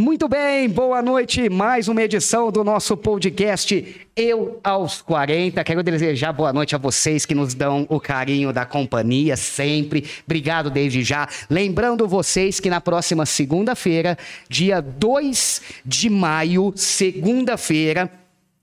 Muito bem, boa noite. Mais uma edição do nosso podcast Eu aos 40. Quero desejar boa noite a vocês que nos dão o carinho da companhia sempre. Obrigado desde já. Lembrando vocês que na próxima segunda-feira, dia 2 de maio, segunda-feira,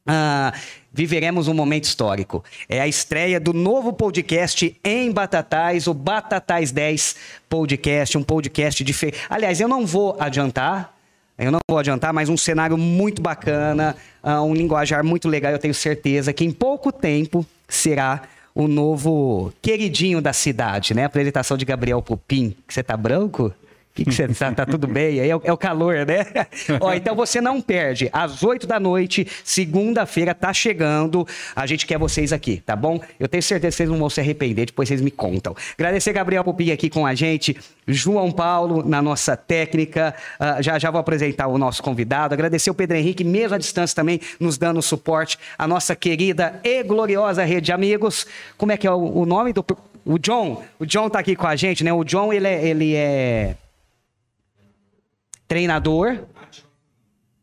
ah, viveremos um momento histórico. É a estreia do novo podcast em Batatais, o Batatais 10 Podcast, um podcast diferente. Aliás, eu não vou adiantar eu não vou adiantar, mas um cenário muito bacana, uh, um linguajar muito legal. Eu tenho certeza que em pouco tempo será o novo queridinho da cidade, né? A apresentação de Gabriel Pupim. Você tá branco? Que, que você tá, tá tudo bem? Aí é, é, o calor, né? Ó, então você não perde. Às 8 da noite, segunda-feira, tá chegando. A gente quer vocês aqui, tá bom? Eu tenho certeza que vocês não vão se arrepender, depois vocês me contam. Agradecer Gabriel Pupim aqui com a gente, João Paulo na nossa técnica. Uh, já já vou apresentar o nosso convidado. Agradecer o Pedro Henrique, mesmo à distância também, nos dando suporte. A nossa querida e gloriosa rede de amigos. Como é que é o, o nome do. O John, o John tá aqui com a gente, né? O John, ele é, ele é treinador,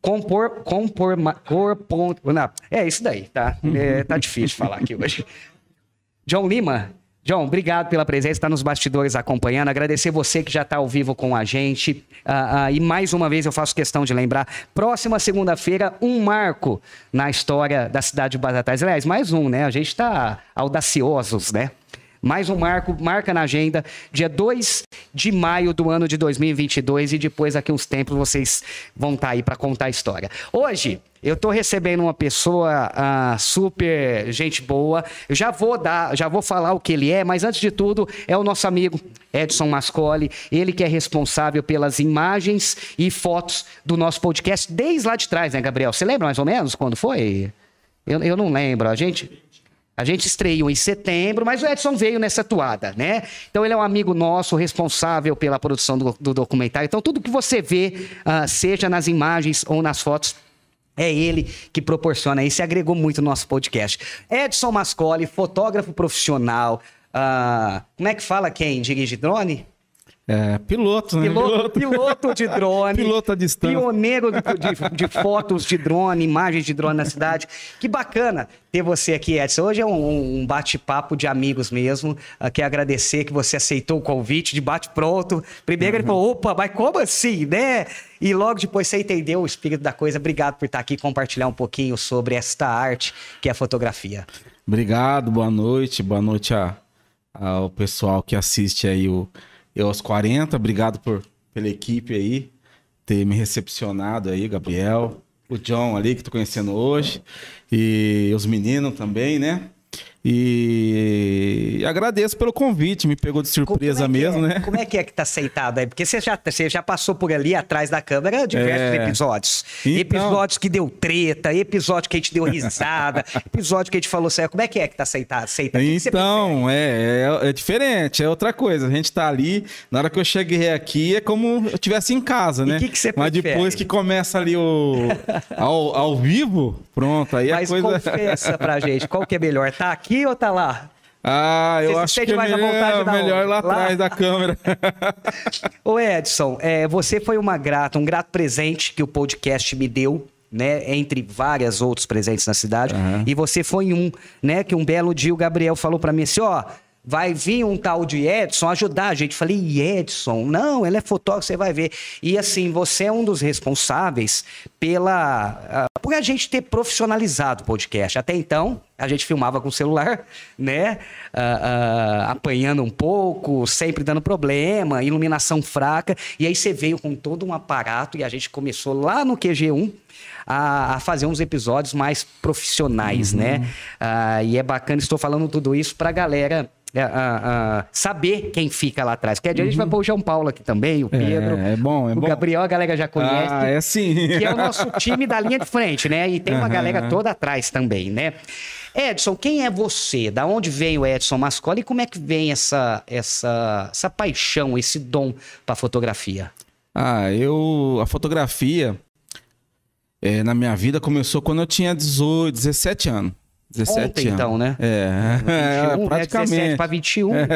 compor, compor, corpo, não, é isso daí, tá? É, tá difícil falar aqui hoje. John Lima, John, obrigado pela presença, está nos bastidores acompanhando. Agradecer você que já está ao vivo com a gente. Uh, uh, e mais uma vez eu faço questão de lembrar: próxima segunda-feira, um marco na história da cidade de Batatais. Aliás, mais um, né? A gente está audaciosos, né? Mais um marco, marca na agenda, dia 2 de maio do ano de 2022 e depois daqui uns tempos vocês vão estar tá aí para contar a história. Hoje, eu estou recebendo uma pessoa uh, super gente boa. Eu já vou dar, já vou falar o que ele é, mas antes de tudo, é o nosso amigo Edson Mascoli, ele que é responsável pelas imagens e fotos do nosso podcast desde lá de trás, né, Gabriel? Você lembra mais ou menos quando foi? Eu, eu não lembro. A gente a gente estreou em setembro, mas o Edson veio nessa toada, né? Então ele é um amigo nosso, responsável pela produção do, do documentário. Então tudo que você vê, uh, seja nas imagens ou nas fotos, é ele que proporciona isso e agregou muito no nosso podcast. Edson Mascoli, fotógrafo profissional. Uh, como é que fala quem dirige drone? É, piloto, né? Piloto, piloto de drone. piloto à distância. Pioneiro de, de, de, fotos de drone, imagens de drone na cidade. Que bacana ter você aqui, Edson. Hoje é um, um bate-papo de amigos mesmo. Uh, quero agradecer que você aceitou o convite de bate-pronto. Primeiro uhum. ele falou, opa, mas como assim, né? E logo depois você entendeu o espírito da coisa. Obrigado por estar aqui e compartilhar um pouquinho sobre esta arte que é a fotografia. Obrigado, boa noite. Boa noite a, ao pessoal que assiste aí o eu aos 40, obrigado por, pela equipe aí, ter me recepcionado aí, Gabriel, o John ali, que tô conhecendo hoje, e os meninos também, né? E agradeço pelo convite, me pegou de surpresa é mesmo, é? né? Como é que é que tá aceitado aí? Porque você já, você já passou por ali atrás da câmera diversos é... episódios. Então... Episódios que deu treta, episódio que a gente deu risada, episódio que a gente falou sério. Como é que é que tá aceitado? Aceita? Então, é, é, é, diferente, é outra coisa. A gente tá ali, na hora que eu cheguei aqui, é como eu estivesse em casa, né? Que que Mas depois que começa ali o ao, ao vivo, pronto, aí Mas a coisa... Mas confessa pra gente, qual que é melhor, tá aqui aqui ou tá lá? Ah, eu Você acho que é melhor, melhor lá, lá atrás da câmera. Ô Edson, é, você foi uma grata, um grato presente que o podcast me deu. Né, entre várias outros presentes na cidade, uhum. e você foi um, né, que um belo dia o Gabriel falou para mim assim, ó, vai vir um tal de Edson ajudar a gente. Falei, Edson? Não, ele é fotógrafo, você vai ver. E assim, você é um dos responsáveis pela uh, por a gente ter profissionalizado o podcast. Até então, a gente filmava com o celular, né? Uh, uh, apanhando um pouco, sempre dando problema, iluminação fraca. E aí você veio com todo um aparato e a gente começou lá no QG1 a, a fazer uns episódios mais profissionais, uhum. né? e é bacana, estou falando tudo isso para a galera é, saber quem fica lá atrás. Porque a gente vai uhum. pôr o João Paulo aqui também, o Pedro. É, é bom, é o bom. Gabriel, a galera já conhece. Ah, é sim. Que é o nosso time da linha de frente, né? E tem uma uhum. galera toda atrás também, né? Edson, quem é você? Da onde vem o Edson Mascola e como é que vem essa, essa, essa paixão, esse dom para fotografia? Ah, eu. A fotografia é, na minha vida começou quando eu tinha 18, 17 anos. 17 Ontem, anos. então, né? É, 21, é né? praticamente. 17 para 21. É.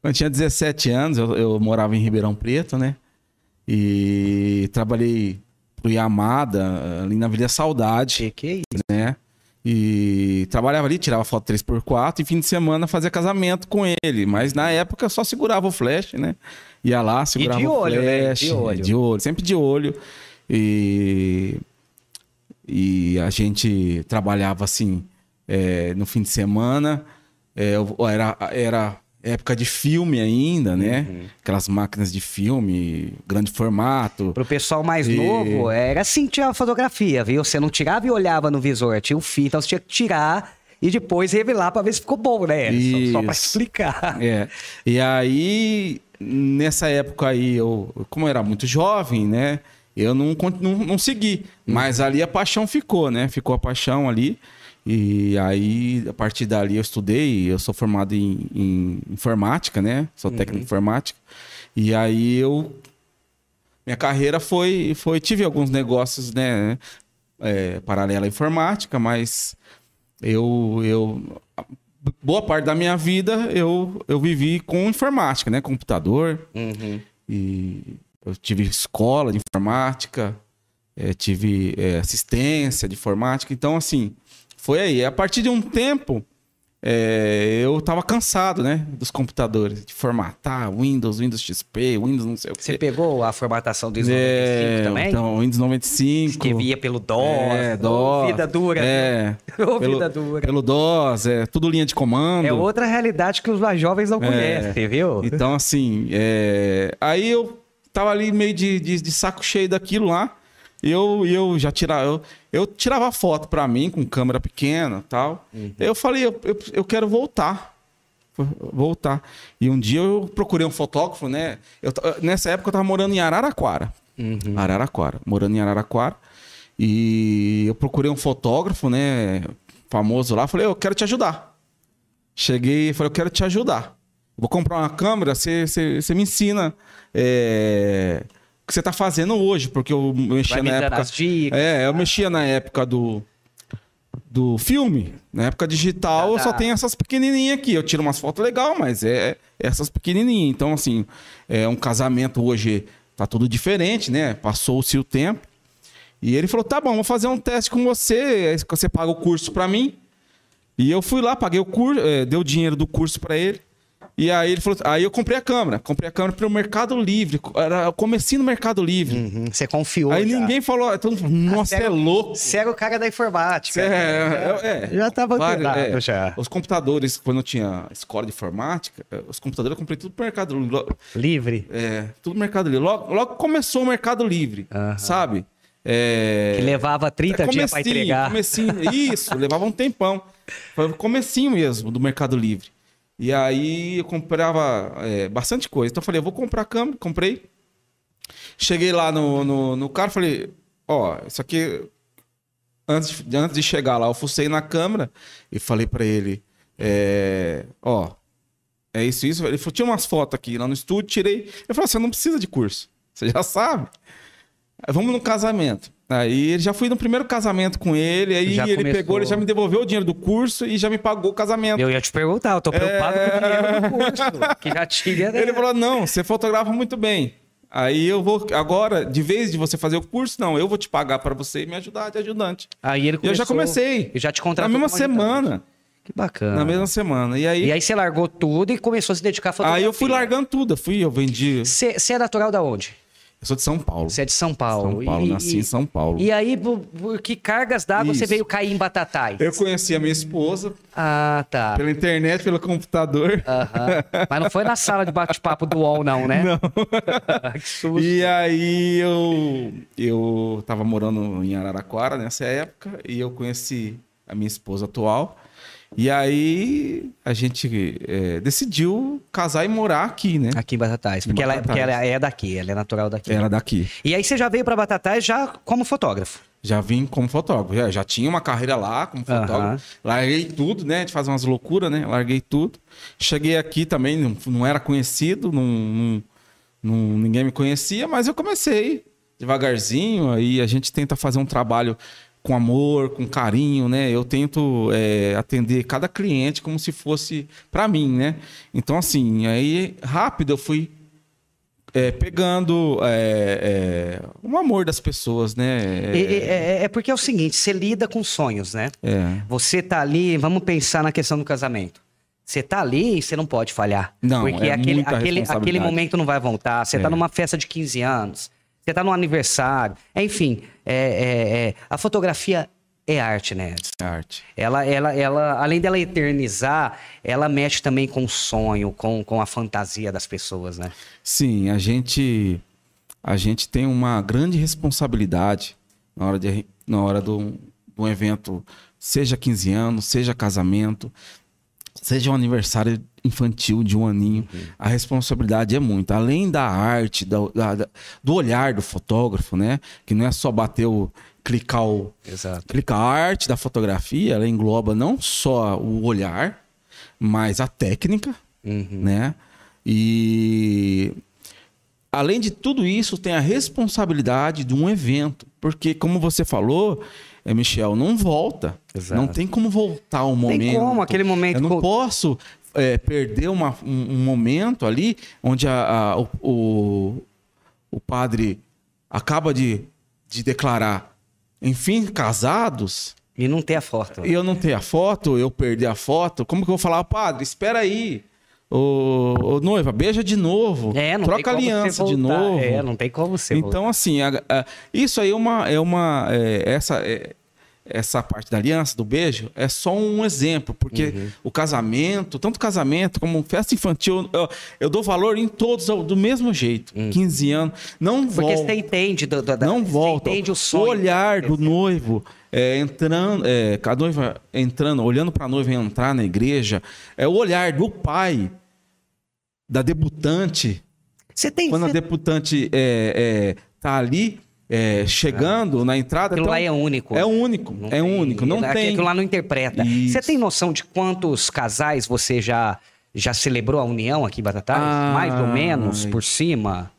Quando eu tinha 17 anos, eu, eu, morava em Ribeirão Preto, né? E trabalhei pro Yamada, ali na Vila Saudade, Que que é isso? né? E trabalhava ali, tirava foto 3x4 e fim de semana fazia casamento com ele. Mas na época eu só segurava o flash, né? Ia lá, segurava de o olho, né? flash. De olho. de olho, sempre de olho. E, e a gente trabalhava assim é, no fim de semana. É, era, era época de filme ainda, né? Uhum. Aquelas máquinas de filme, grande formato. Pro pessoal mais E- novo, era assim que tirava fotografia, viu? Você não tirava e olhava no visor, tinha o fio, então você tinha que tirar e depois revelar pra ver se ficou bom, né? Só, só pra Isso. explicar. É. E aí, nessa época aí, eu, como eu era muito jovem, né? Eu não, não, não segui. Mas ali a paixão ficou, né? Ficou a paixão ali. E aí, a partir dali, eu estudei. Eu sou formado em, em informática, né? Sou técnico em informática. E aí, eu. Minha carreira foi. foi tive alguns negócios, né? É, paralela à informática, mas eu, eu boa parte da minha vida eu, eu vivi com informática, né? Computador. Uhum. E eu tive escola de informática, eh, tive eh, assistência de informática. Então, assim, foi aí. A partir de um tempo, eh, eu tava cansado, né? Dos computadores, de formatar Windows, Windows XP, Windows não sei o Você quê. pegou a formatação do É, 95 também? Então, Windows 95. que via pelo DOS. É, DOS. Vida dura. É. Ô, pelo, vida dura. Pelo DOS, é tudo linha de comando. É outra realidade que os mais jovens não conhecem, viu? Então, assim, é, aí eu tava ali meio de, de, de saco cheio daquilo lá. E eu, eu já tirava, eu, eu tirava foto pra mim com câmera pequena e tal. Eu falei, eu, eu, eu quero voltar. Voltar. E um dia eu procurei um fotógrafo, né? Eu, nessa época eu tava morando em Araraquara. Araraquara. Morando em Araraquara. E eu procurei um fotógrafo, né? Famoso lá. Falei, eu quero te ajudar. Cheguei e falei, eu quero te ajudar. Vou comprar uma câmera, você me ensina é, o que você tá fazendo hoje, porque eu mexia na época. as dicas. É, eu mexia na época do do filme. Na época digital, eu só Tá. tenho essas pequenininhas aqui. Eu tiro umas fotos legal, mas é essas pequenininhas. Então, assim, é um casamento hoje tá tudo diferente, né? Passou-se o tempo. E ele falou: "Tá bom, vou fazer um teste com você, você paga o curso pra mim". E eu fui lá, paguei o curso, eh, dei o dinheiro do curso pra ele. E aí ele falou, aí eu comprei a câmera, comprei a câmera pelo Mercado Livre, era o comecinho do Mercado Livre. Uhum, Você confiou. Aí já. ninguém falou, todo mundo falou, nossa, é louco. Você era o cara da informática. É, é, é. Já tava Vários, é. já. Os computadores, quando eu tinha escola de informática, eh, os computadores eu comprei tudo pro Mercado Livre. É, tudo Mercado Livre. Logo, logo começou o Mercado Livre, Aham. sabe? É, Que levava 30 dias comecinho, entregar. Comecinho, isso, levava um tempão. Foi o comecinho mesmo do Mercado Livre. E aí eu comprava é, bastante coisa. Então eu falei, eu vou comprar a câmera, comprei. Cheguei lá no, no, no falei, ó, isso aqui. Antes, de- antes de chegar lá, eu fucei na câmera e falei pra ele, é, ó, é isso, isso. Ele falou, tinha umas fotos aqui lá no estúdio, tirei. Eu falei, você não precisa de curso, você já sabe. Vamos no casamento. Aí ele já fui no primeiro casamento com ele, aí Já ele começou. pegou, ele já me devolveu o dinheiro do curso e já me pagou o casamento. Eu ia te perguntar, eu tô preocupado com o dinheiro do curso. Que já tinha, né? É. Ele falou: não, você fotografa muito bem. Aí eu vou. Agora, de vez de você fazer o curso, não, eu vou te pagar pra você e me ajudar de ajudante. Aí ele E eu já começou- comecei. E já te Na contratou. mesma ajudante. semana. Que bacana. Na mesma semana. E aí, E aí você largou tudo e começou a se dedicar à fotografia. aí eu fui largando tudo. Eu fui, eu vendi. Você você é natural da onde? Eu sou de São Paulo. Você é de São Paulo. São Paulo, E- nasci e- em São Paulo. E aí, por, por que cargas d'água você veio cair em Batatais? Eu conheci a minha esposa Ah, tá. pela internet, pelo computador. Aham. Mas não foi na sala de bate-papo do UOL, não, né? Não. que susto. E aí eu, eu tava morando em Araraquara nessa época e eu conheci a minha esposa atual. E aí a gente é, decidiu casar e morar aqui, né? Aqui em Batatais. Porque, Em Ela, Batatais. porque ela é daqui, ela é natural daqui. Era daqui. E aí você já veio pra Batatais já como fotógrafo. Já vim como fotógrafo. Já, já tinha uma carreira lá como fotógrafo. Larguei tudo, né? De fazer umas loucuras, né? Larguei tudo. Cheguei aqui também, não, não era conhecido, não, não- não- ninguém me conhecia, mas eu comecei devagarzinho. Aí a gente tenta fazer um trabalho com amor, com carinho, né? Eu tento é, atender cada cliente como se fosse para mim, né? Então, assim, aí rápido eu fui é, pegando é, é, o amor das pessoas, né? É, é, porque é o seguinte, você lida com sonhos, né? É. Você tá ali, vamos pensar na questão do casamento. Você tá ali e você não pode falhar. Não, porque é aquele, aquele, aquele momento não vai voltar. Você tá É. numa festa de 15 anos, você tá num aniversário. Enfim, é, é- é- a fotografia é arte, né? É arte. Ela, ela, ela, além dela eternizar, ela mexe também com o sonho, com, com a fantasia das pessoas, né? Sim, a gente a gente tem uma grande responsabilidade na hora de na hora do, de um evento, seja 15 anos, seja casamento, seja um aniversário infantil de um aninho, a responsabilidade é muita. Além da arte, da- da- do olhar do fotógrafo, né? Que não é só bater o clicar o Exato. clicar a arte da fotografia, ela engloba não só o olhar, mas a técnica, né? E além de tudo isso, tem a responsabilidade de um evento, porque como você falou, Michel, não volta, Exato. não tem como voltar o momento. Tem como, aquele momento Eu não posso é, perder uma- um, um momento ali onde a- a- o, o, o padre acaba de, de declarar, enfim, casados. E não ter a foto. E eu não tenho a foto, eu perdi a foto, como que eu vou falar, padre, espera aí. Ô, ô, noiva, beija de novo. É, não troca aliança de voltar. novo. É, não tem como voltar. Então, assim, a- a- isso aí é uma. É uma é, essa, é- essa parte da aliança, do beijo, é só um exemplo, porque Uhum. o casamento, tanto casamento como festa infantil, eu, eu dou valor em todos do mesmo jeito. 15 anos. Não Uhum. Porque volta. você entende do, do, da- Não volta. entende o sonho. olhar do noivo é, entrando, é, a noiva entrando, olhando para a noiva entrar na igreja, é o olhar do pai, da debutante, Você tem. quando a debutante é, é, tá ali é, chegando na entrada. Aquilo então, lá é único. É único, Não é tem- único. Não aquilo tem. lá não interpreta. Isso. Você tem noção de quantos casais você já, já celebrou a união aqui em Batatais? Ah, Mais ou menos, ai. por cima?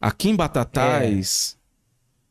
Aqui em Batatais.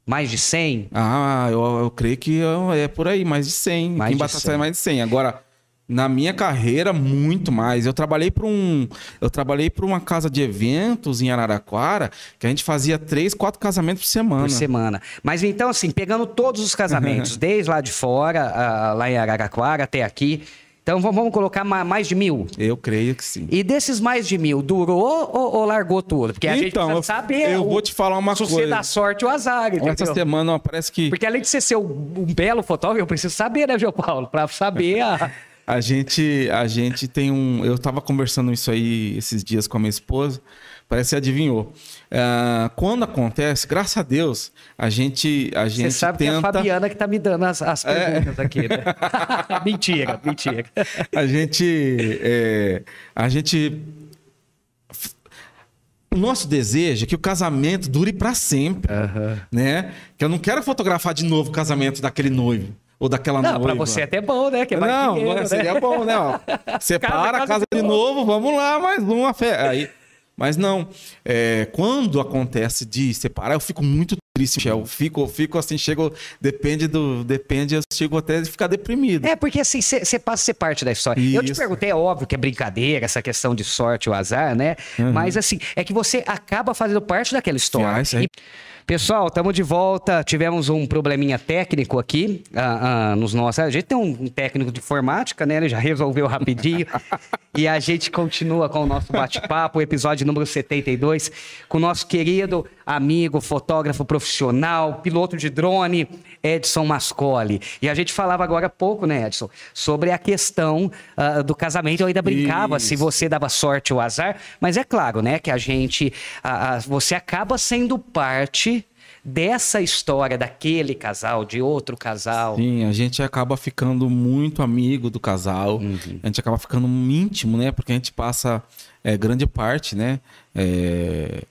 Mais de 100? Ah, eu, eu creio que é por aí, mais de 100. Mais Aqui em Batatais 100. é mais de 100. Agora, na minha carreira, muito mais. Eu trabalhei para um, eu trabalhei para uma casa de eventos em Araraquara que a gente fazia três, quatro casamentos por semana. Por semana. Mas então, assim, pegando todos os casamentos, desde lá de fora, lá em Araraquara até aqui. Então vamos, colocar ma- mais de mil. Eu creio que sim. E desses mais de mil, durou ou, ou largou tudo? Porque a gente Então, precisa eu- saber. eu o- vou te falar uma se você coisa. dá sorte ou azar, Essa entendeu? semana parece que Porque além de você ser um, um belo fotógrafo, eu preciso saber, né, João Paulo? Pra saber a. A gente, a gente tem um. Eu tava conversando isso aí esses dias com a minha esposa. Parece que adivinhou. Ah, quando acontece, graças a Deus, a gente, a Você gente sabe que é a tenta. Fabiana que tá me dando as, as perguntas aqui, né? mentira, mentira. A gente, é, a gente, o nosso desejo é que o casamento dure para sempre, né? Que eu não quero fotografar de novo o casamento daquele noivo ou daquela Não, noiva. pra você é até bom, né? Que é não, dinheiro, não, né? seria bom, né? Ó, separa casa a casa de novo, vamos lá, mais uma fé. Aí, mas não, é, quando acontece de separar, eu fico muito triste, Michel. Eu fico, fico assim, chego, depende do, depende, eu chego até de ficar deprimido. É, porque assim, você passa a ser parte da história. Eu te Isso. perguntei, é óbvio que é brincadeira, essa questão de sorte ou azar, né? Uhum. Mas assim, é que você acaba fazendo parte daquela história. Ah, isso aí. E, Pessoal, estamos de volta. Tivemos um probleminha técnico aqui ah, ah, nos nossos. A gente tem um, técnico de informática, né? Ele já resolveu rapidinho. e a gente continua com o nosso bate-papo, o episódio número 72, com o nosso querido amigo, fotógrafo profissional, piloto de drone, Edson Mascoli. E a gente falava agora há pouco, né, Edson, sobre a questão ah, do casamento. Eu ainda brincava se Isso. você dava sorte ou azar, mas é claro, né, que a gente, você acaba sendo parte dessa história daquele casal, de outro casal. Sim, a gente acaba ficando muito amigo do casal, a gente acaba ficando íntimo, né? Porque a gente passa é, grande parte, né? é,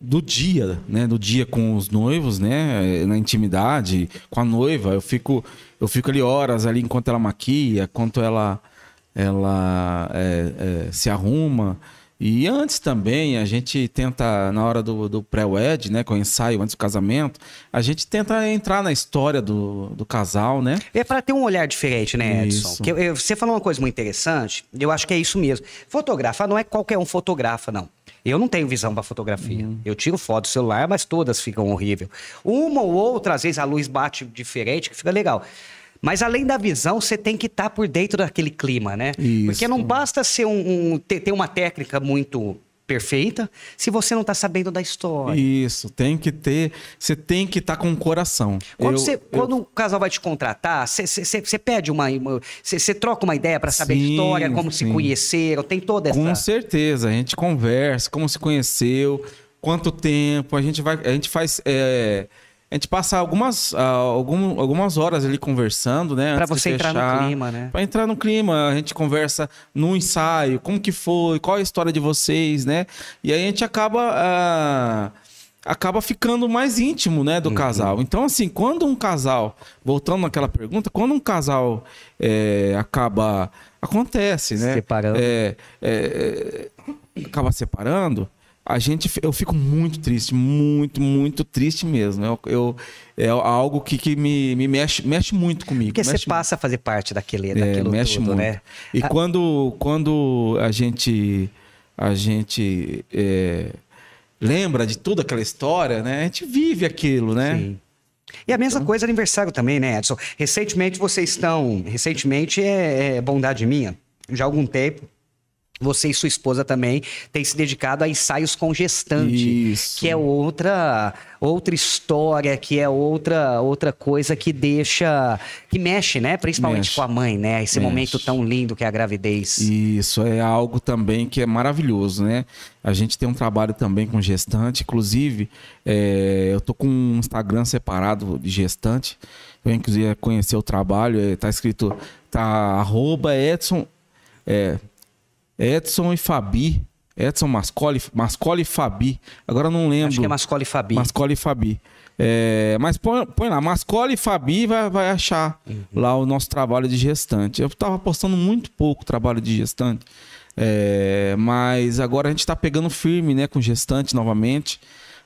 do dia, né? Do dia com os noivos, né? Na intimidade, com a noiva. Eu fico, eu fico ali horas ali enquanto ela maquia, enquanto ela, ela é, é, se arruma. E antes também, a gente tenta, na hora do, do pré-wed, né? Com o ensaio antes do casamento, a gente tenta entrar na história do, do casal, né? É para ter um olhar diferente, né, Edson? Eu- eu- você falou uma coisa muito interessante, eu acho que é isso mesmo. Fotografar não é qualquer um fotografa, não. Eu não tenho visão para fotografia. Uhum. Eu tiro foto do celular, mas todas ficam horrível. Uma ou outra, às vezes a luz bate diferente, que fica legal. Mas além da visão, você tem que estar tá por dentro daquele clima, né? Isso. Porque não basta ser um, um ter, ter uma técnica muito perfeita se você não está sabendo da história. Isso, tem que ter, você tem que estar tá com o coração. Quando, eu, você, eu... quando o casal vai te contratar, você, pede uma, você, você troca uma ideia para saber sim, a história, como sim. se conheceram, tem toda essa. Com certeza, a gente conversa, como se conheceu, quanto tempo, a gente vai, a gente faz é, a gente passa algumas, uh, algum, algumas horas ali conversando, né? Para você entrar no clima, né? Para entrar no clima, a gente conversa no ensaio, como que foi, qual é a história de vocês, né? E aí a gente acaba uh, acaba ficando mais íntimo, né, do uhum. casal. Então, assim, quando um casal, voltando naquela pergunta, quando um casal é, acaba acontece, né? Separando. É, é, acaba separando a gente, eu fico muito triste, muito, muito triste mesmo. Eu, eu é algo que, que me, me mexe, mexe muito comigo. Porque você passa a fazer parte daquele, é, daquilo mexe tudo, muito. né? E ah. quando, quando a gente, a gente é, lembra de toda aquela história, né? A gente vive aquilo, né? Sim. E a mesma então... coisa aniversário também, né, Edson? Recentemente vocês estão. Recentemente é, é bondade minha. Já há algum tempo você e sua esposa também têm se dedicado a ensaios com gestante, Isso. que é outra outra história, que é outra outra coisa que deixa que mexe, né, principalmente mexe. com a mãe, né, esse mexe. momento tão lindo que é a gravidez. Isso é algo também que é maravilhoso, né? A gente tem um trabalho também com gestante, inclusive é, eu tô com um Instagram separado de gestante. Quem quiser conhecer o trabalho, é, tá escrito tá arroba Edson é, Edson e Fabi. Edson Mascoli, Mascoli e Fabi. Agora não lembro. Acho que é Mascoli e Fabi. Mascoli e Fabi. É, mas põe, põe, lá, Mascoli e Fabi vai, vai achar uhum. lá o nosso trabalho de gestante. Eu estava postando muito pouco trabalho de gestante. É, mas agora a gente está pegando firme né, com gestante novamente.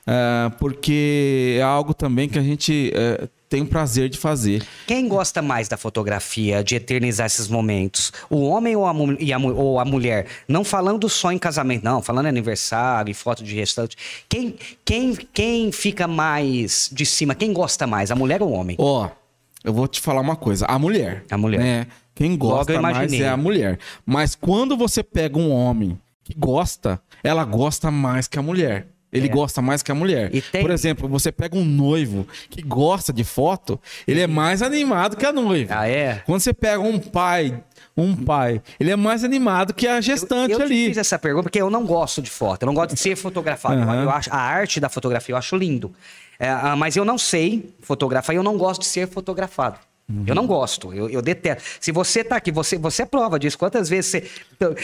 É, porque é algo também que a gente é, tenho prazer de fazer. Quem gosta mais da fotografia, de eternizar esses momentos? O homem ou a, a, ou a mulher? Não falando só em casamento, não, falando em aniversário e foto de restante. Quem, quem, quem fica mais de cima? Quem gosta mais, a mulher ou o homem? Ó, oh, eu vou te falar uma coisa. A mulher. A mulher. Né? Quem gosta mais é a mulher. Mas quando você pega um homem que gosta, ela gosta mais que a mulher. Ele é. gosta mais que a mulher. Tem... Por exemplo, você pega um noivo que gosta de foto, ele é mais animado que a noiva. Ah, é? Quando você pega um pai um pai. Ele é mais animado que a gestante eu, eu ali. Eu fiz essa pergunta porque eu não gosto de foto, eu não gosto de ser fotografado. Uhum. Eu, acho, a arte da fotografia eu acho lindo. É, ah, mas eu não sei fotografar e eu não gosto de ser fotografado. Uhum. Eu não gosto, eu, eu, detesto. Se você tá aqui, você, você é prova disso. Quantas vezes você.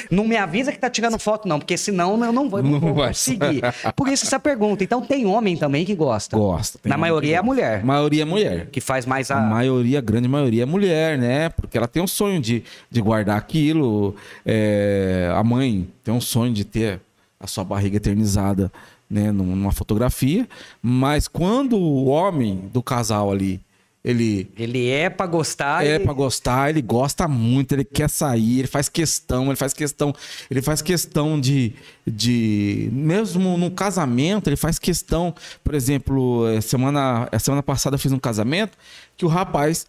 Não me avisa que tá tirando foto, não, porque senão eu não vou, não vou conseguir. Por isso essa pergunta. Então tem homem também que gosta. Gosta. Na maioria é a mulher. A maioria é mulher. Que faz mais a. A maioria, a grande maioria é mulher, né? Porque ela tem um sonho de, de guardar aquilo. É... A mãe tem um sonho de ter a sua barriga eternizada né, numa fotografia. Mas quando o homem do casal ali ele ele é para gostar, é ele... para gostar, ele gosta muito, ele quer sair, ele faz questão, ele faz questão, ele faz questão de, de mesmo no casamento, ele faz questão, por exemplo, eh, semana semana passada eu fiz um casamento que o rapaz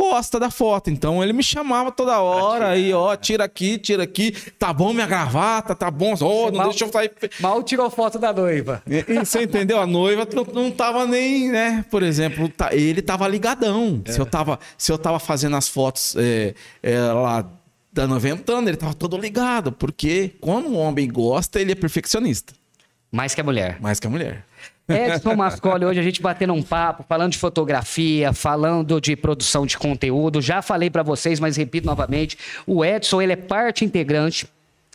gosta da foto. Então ele me chamava toda hora aí, ó, tira aqui, tira aqui, tá bom minha gravata, tá bom, ó, oh, não mal, deixa eu sair. Mal tirou foto da noiva. E, e você entendeu? A noiva não, não tava nem, né? Por exemplo, tá, ele tava ligadão. É. Se, eu tava, se eu tava fazendo as fotos é, é, lá da 90 anos, ele tava todo ligado, porque quando um homem gosta, ele é perfeccionista. Mais que a mulher. Mais que a mulher. Edson Mascoli, hoje a gente batendo um papo, falando de fotografia, falando de produção de conteúdo. Já falei para vocês, mas repito novamente, o Edson, ele é parte integrante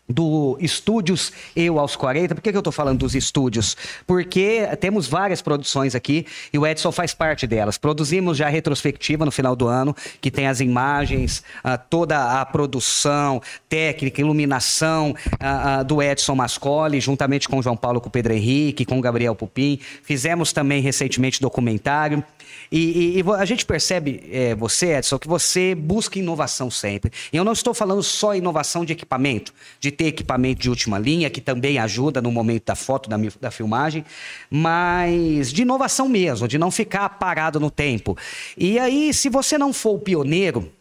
do Estúdios Eu aos 40. Por que, que eu estou falando dos estúdios? Porque temos várias produções aqui e o Edson faz parte delas. Produzimos já a retrospectiva no final do ano, que tem as imagens, uh, toda a produção, técnica, iluminação uh, uh, do Edson Mascoli, juntamente com o João Paulo, com o Pedro Henrique, com o Gabriel Pupim. Fizemos também recentemente documentário. E, e, e, a gente percebe, é, você, Edson, que você busca inovação sempre. E eu não estou falando só inovação de equipamento, de ter equipamento de última linha, que também ajuda no momento da foto, da, da filmagem, mas de inovação mesmo, de não ficar parado no tempo. E aí, se você não for o pioneiro,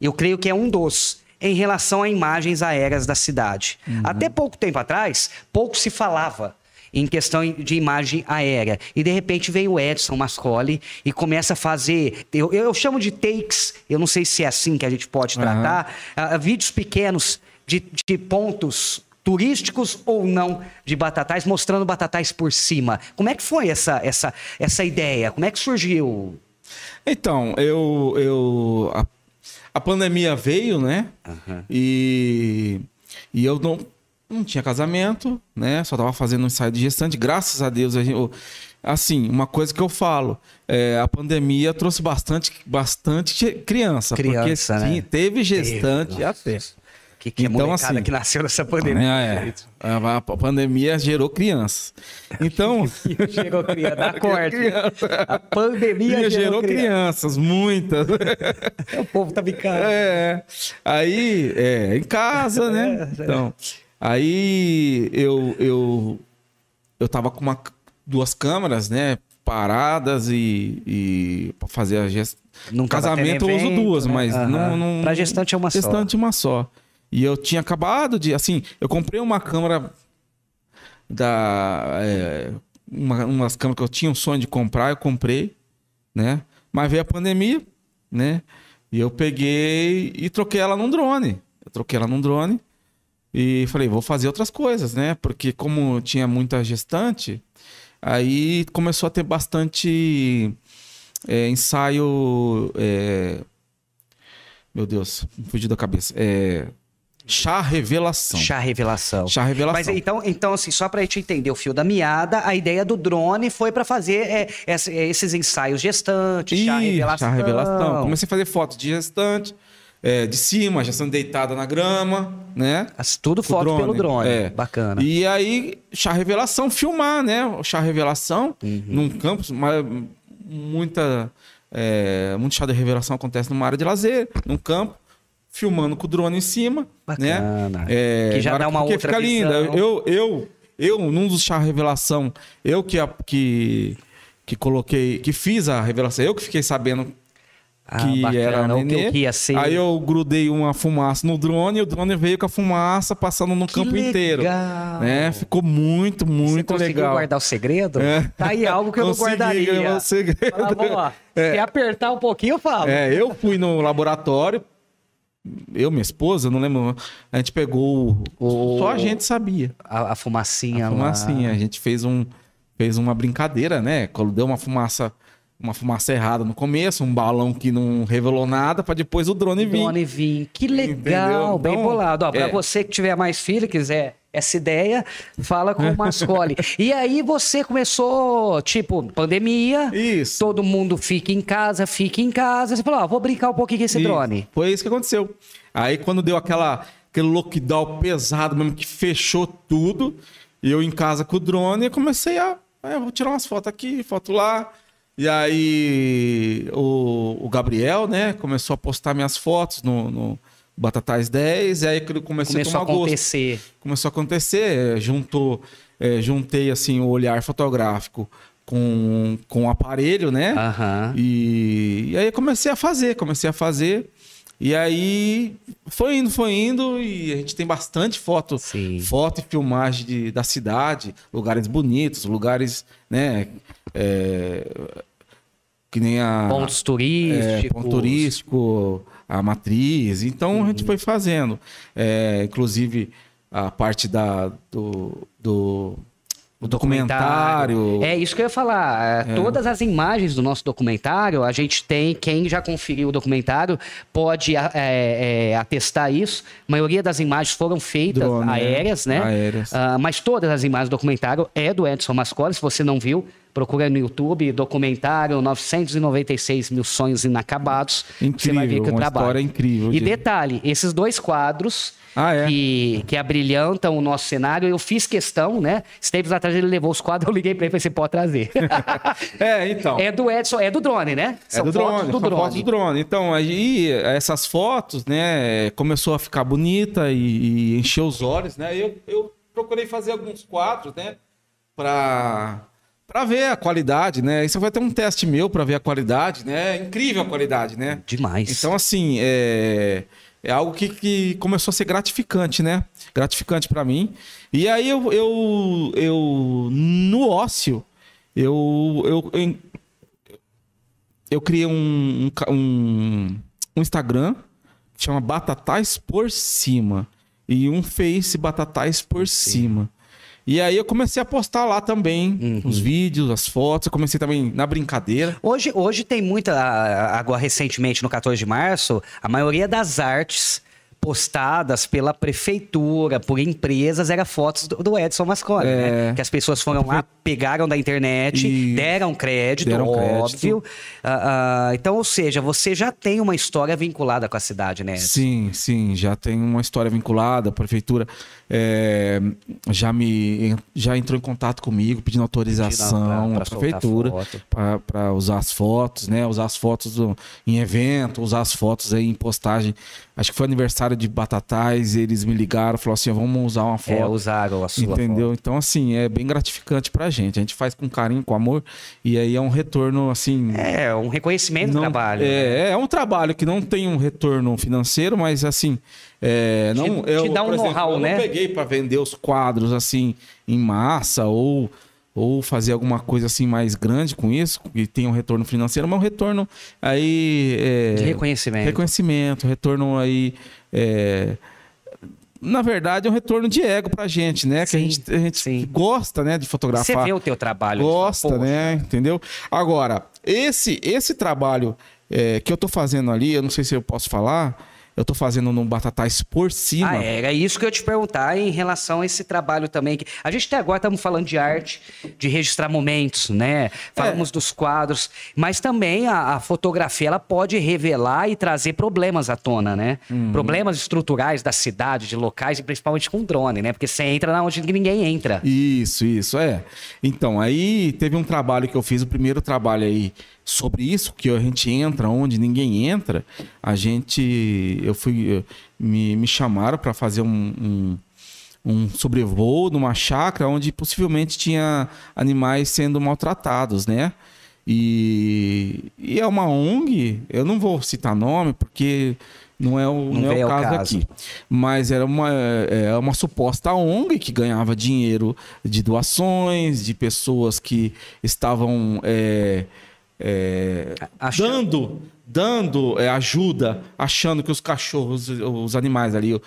eu creio que é um dos em relação a imagens aéreas da cidade. Uhum. Até pouco tempo atrás, pouco se falava em questão de imagem aérea. E de repente vem o Edson Mascoli e começa a fazer. Eu, eu chamo de takes, eu não sei se é assim que a gente pode tratar, uhum. uh, vídeos pequenos de, de pontos turísticos ou não de Batatais, mostrando Batatais por cima. Como é que foi essa, essa, essa ideia? Como é que surgiu? Então, eu, eu a a pandemia veio, né? Uhum. E, e eu não, não tinha casamento, né? Só tava fazendo um ensaio de gestante. Graças a Deus, a gente, assim, uma coisa que eu falo, é, a pandemia trouxe bastante, bastante criança. Criança, porque né? teve gestante teve, até que, que então, assim, que nasceu nessa pandemia. É, é. A, a, pandemia gerou crianças. Então. gerou criança, dá corte. A pandemia gerou, gerou crianças, muitas. o povo tá bicando. É. Aí, é, em casa, né? É, é. Então. Aí eu, eu, eu tava com uma, duas câmeras, né? Paradas e, e para fazer a gestão. Casamento eu uso duas, né? mas uhum. não, não. Pra gestante é uma gestante só. Gestante uma só. E eu tinha acabado de. Assim, eu comprei uma câmera da. É, uma, umas câmeras que eu tinha um sonho de comprar, eu comprei, né? Mas veio a pandemia, né? E eu peguei e troquei ela num drone. Eu troquei ela num drone e falei, vou fazer outras coisas, né? Porque como tinha muita gestante, aí começou a ter bastante é, ensaio. É... Meu Deus, fugiu da cabeça. É Chá Revelação. Chá Revelação. Chá Revelação. Mas então, então assim, só pra gente entender o fio da meada, a ideia do drone foi para fazer é, esses ensaios gestantes, Ih, chá Revelação. Chá Revelação. Comecei a fazer fotos de gestante, é, de cima, gestante deitada na grama, né? Tudo foto drone. pelo drone. É. Bacana. E aí, chá Revelação, filmar, né? O chá Revelação, uhum. num campus, mas muita. É, muito chá de revelação acontece numa área de lazer, num campo filmando com o drone em cima. Né? Bacana. Né? É, que já dá uma outra fica visão. linda. Eu, eu, eu, num dos chá revelação, eu que, que, que coloquei, que fiz a revelação, eu que fiquei sabendo que bacana, era nenê. Que ia ser. Aí eu grudei uma fumaça no drone e o drone veio com a fumaça passando no que campo legal. inteiro. Né? Ficou muito, muito Você conseguiu legal. guardar o segredo? É. Tá aí algo que eu não guardaria. O segredo. Vamos lá. É. Se apertar um pouquinho, eu falo. É, eu fui no laboratório, eu, minha esposa, não lembro. A gente pegou. O... Só a gente sabia. A, a fumacinha. A fumacinha. Lá. A gente fez, um, fez uma brincadeira, né? Quando deu uma fumaça. Uma fumaça errada no começo, um balão que não revelou nada, para depois o drone vir. O drone vir. Que legal, bem então, bolado. É... você que tiver mais filho, quiser essa ideia, fala com o Mascoli. e aí você começou, tipo, pandemia. Isso. Todo mundo fica em casa, fica em casa. Você falou, ó, vou brincar um pouquinho com esse drone. Foi isso que aconteceu. Aí quando deu aquela, aquele lockdown pesado mesmo, que fechou tudo, e eu em casa com o drone, eu comecei a. É, vou tirar umas fotos aqui, foto lá. E aí o, o Gabriel, né, começou a postar minhas fotos no, no Batatais 10, e aí que comecei Começou a tomar acontecer. Gosto. Começou a acontecer, juntou, é, juntei assim o olhar fotográfico com, com o aparelho, né? Uhum. E, e aí comecei a fazer, comecei a fazer. E aí foi indo, foi indo, e a gente tem bastante foto, Sim. foto e filmagem de, da cidade, lugares bonitos, lugares, né? É, que nem a. Pontos turísticos. É, ponto turístico a matriz. Então uhum. a gente uhum. foi fazendo. É, inclusive a parte da, do, do o documentário. documentário. É isso que eu ia falar. É. Todas as imagens do nosso documentário, a gente tem, quem já conferiu o documentário pode é, é, atestar isso. A maioria das imagens foram feitas Drone, né? aéreas, né? Aéreas. Uh, mas todas as imagens do documentário é do Edson Mascoli, se você não viu, Procura no YouTube, documentário 996 mil sonhos inacabados. Incrível, você vai ver que uma trabalho. história incrível. E de- detalhe, esses dois quadros Ah, é? que, que abrilhantam o nosso cenário, eu fiz questão, né? Tempos atrás ele levou os quadros, eu liguei para ele e falei, você pode trazer. É, então. é do Edson, é do drone, né? É do drone, fotos são fotos do drone. Então, aí essas fotos, né, começou a ficar bonita e, e encher os olhos, né? Eu, eu procurei fazer alguns quadros, né, para para ver a qualidade, né? Isso vai ter um teste meu para ver a qualidade, né? Incrível a qualidade, né? Demais. Então, assim, é, é algo que, que começou a ser gratificante, né? Gratificante para mim. E aí eu, eu, eu no ócio, eu, eu, eu, eu criei um, um, um, um Instagram que chama Batatais por Cima e um Face Batatais por Cima. E aí eu comecei a postar lá também os vídeos, as fotos. Eu comecei também na brincadeira. Hoje, hoje tem muita. Agora, recentemente, no 14 de março, a maioria das artes postadas pela prefeitura, por empresas, era fotos do, do Edson Mascone, né? Que as pessoas foram lá, pegaram da internet, É. Isso. deram crédito, Deram crédito. óbvio. Ah, ah, então, ou seja, você já tem uma história vinculada com a cidade, né? Edson? Sim, sim, já tem uma história vinculada. A prefeitura é, já me já entrou em contato comigo pedindo autorização à soltar prefeitura para usar as fotos, né? Usar as fotos do- em evento, usar as fotos aí em postagem. Acho que foi aniversário de Batatais, eles me ligaram, falaram assim, vamos usar uma É, foto. usaram a sua Entendeu? Então, assim, é bem gratificante pra gente. A gente faz com carinho, com amor, e aí é um retorno, assim. foto. É, um reconhecimento do não- trabalho. né? É, é um trabalho que não tem um retorno financeiro, mas assim. É, não, Te- te eu, dá um know-how, eu né? não peguei pra vender os quadros assim em massa ou, ou fazer alguma coisa assim mais grande com isso, que tenha um retorno financeiro, mas um retorno aí. é, De reconhecimento. Reconhecimento, retorno aí. é, na verdade, é um retorno de ego pra gente, né? Sim, que a gente, a gente sim. gosta, né, de fotografar Você vê o teu trabalho. gosta, fala, né? Entendeu? Agora, esse esse trabalho é, que eu tô fazendo ali, eu não sei se eu posso falar, eu tô fazendo no Batatais por cima. Ah, é, era isso que eu ia te perguntar em relação a esse trabalho também. que A gente até agora estamos falando de arte, de registrar momentos, né? Falamos É. dos quadros, mas também a, a fotografia ela pode revelar e trazer problemas à tona, né? Uhum. Problemas estruturais da cidade, de locais, e principalmente com drone, né? Porque você entra na onde ninguém entra. Isso, isso, é. Então, aí teve um trabalho que eu fiz, o primeiro trabalho aí sobre isso, que a gente entra onde ninguém entra. A gente, eu fui, me, me chamaram para fazer um, um, um sobrevoo numa chácara onde possivelmente tinha animais sendo maltratados, né? E, e é uma ONG, eu não vou citar nome porque não é o, não é veio o caso, caso. aqui. Mas era uma, é uma suposta ONG que ganhava dinheiro de doações, de pessoas que estavam é, é, dando, dando é, ajuda, achando que os cachorros, os animais ali,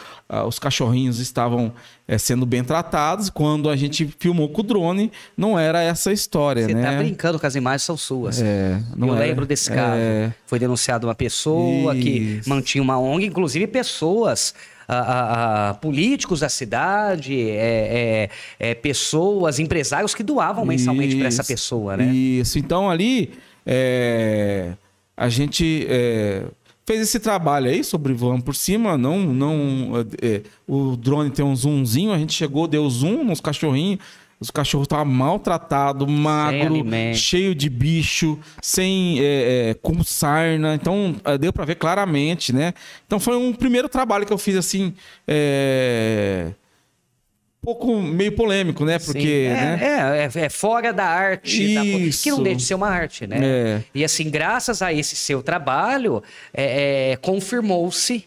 os cachorrinhos estavam é, sendo bem tratados. Quando a gente filmou com o drone, não era essa história, Você né? tá brincando que as imagens são suas. É, não eu era. lembro desse caso. É. Foi denunciada uma pessoa que Isso. mantinha uma ONG, inclusive pessoas. ah, ah, ah, políticos da cidade, é, é, é, pessoas, empresários que doavam mensalmente para essa pessoa, né? Isso. Então ali é, a gente é, fez esse trabalho aí sobre voando por cima. Não, não. é, o drone tem um zoomzinho. A gente chegou, deu zoom nos cachorrinhos. Os cachorros estavam maltratados, magro, cheio de bicho, sem é, é, com sarna. Então é, deu para ver claramente, né? Então foi um primeiro trabalho que eu fiz assim. É, pouco meio polêmico, né? Porque. Sim. né? é, é, é fora da arte, da fo- que Isso. não deixa de ser uma arte, né? É. E assim, graças a esse seu trabalho, é, é, confirmou-se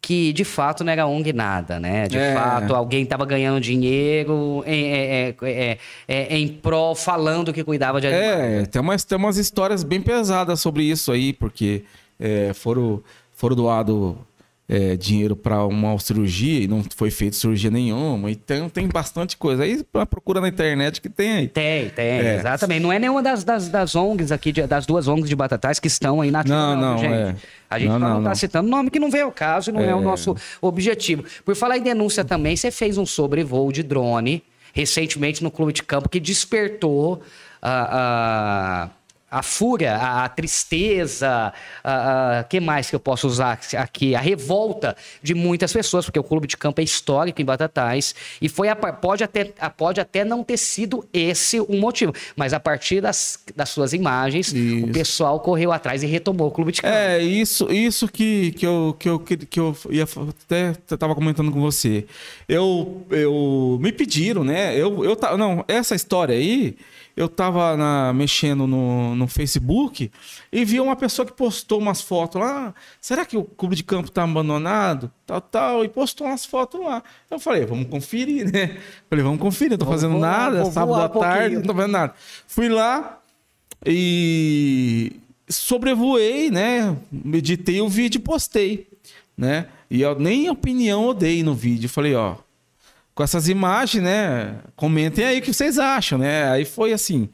que de fato não era ONG nada, né? De É. fato, alguém estava ganhando dinheiro em, é, é, é, é, em prol, falando que cuidava de animais. É, tem umas, tem umas histórias bem pesadas sobre isso aí, porque é, foram, foram doado é, dinheiro para uma cirurgia e não foi feita cirurgia nenhuma. Então tem bastante coisa. Aí procura na internet que tem aí. Tem, tem, É. exatamente. Não é nenhuma das, das, das ONGs aqui, de- das duas ONGs de Batatais que estão aí na Não, não, gente. é. A gente Não, não, não, está não. citando nome que não veio ao caso e não é. É. o nosso objetivo. Por falar em denúncia também, você fez um sobrevoo de drone recentemente no clube de campo que despertou a, a a fúria, a, a tristeza, a, a, que mais que eu posso usar aqui? A revolta de muitas pessoas, porque o clube de campo é histórico em Batatais e foi a, pode, até, pode até não ter sido esse o motivo, mas a partir das, das suas imagens, isso. o pessoal correu atrás e retomou o clube de campo. É, isso, isso que, que, eu, que, eu, que eu ia até estava comentando com você. Eu, eu me pediram, né? Eu, eu, não, essa história aí eu tava na, mexendo no, no Facebook e vi uma pessoa que postou umas fotos lá. Será que o clube de campo tá abandonado? Tal, tal. E postou umas fotos lá. Eu falei, vamos conferir, né? Falei, vamos conferir, não tô fazendo vou, nada. Sábado à tarde, não tô fazendo nada. Fui lá e sobrevoei, né? Meditei o vídeo e postei, né? E eu nem opinião eu dei no vídeo. Falei, ó, com essas imagens, né? Comentem aí o que vocês acham, né? Aí foi assim.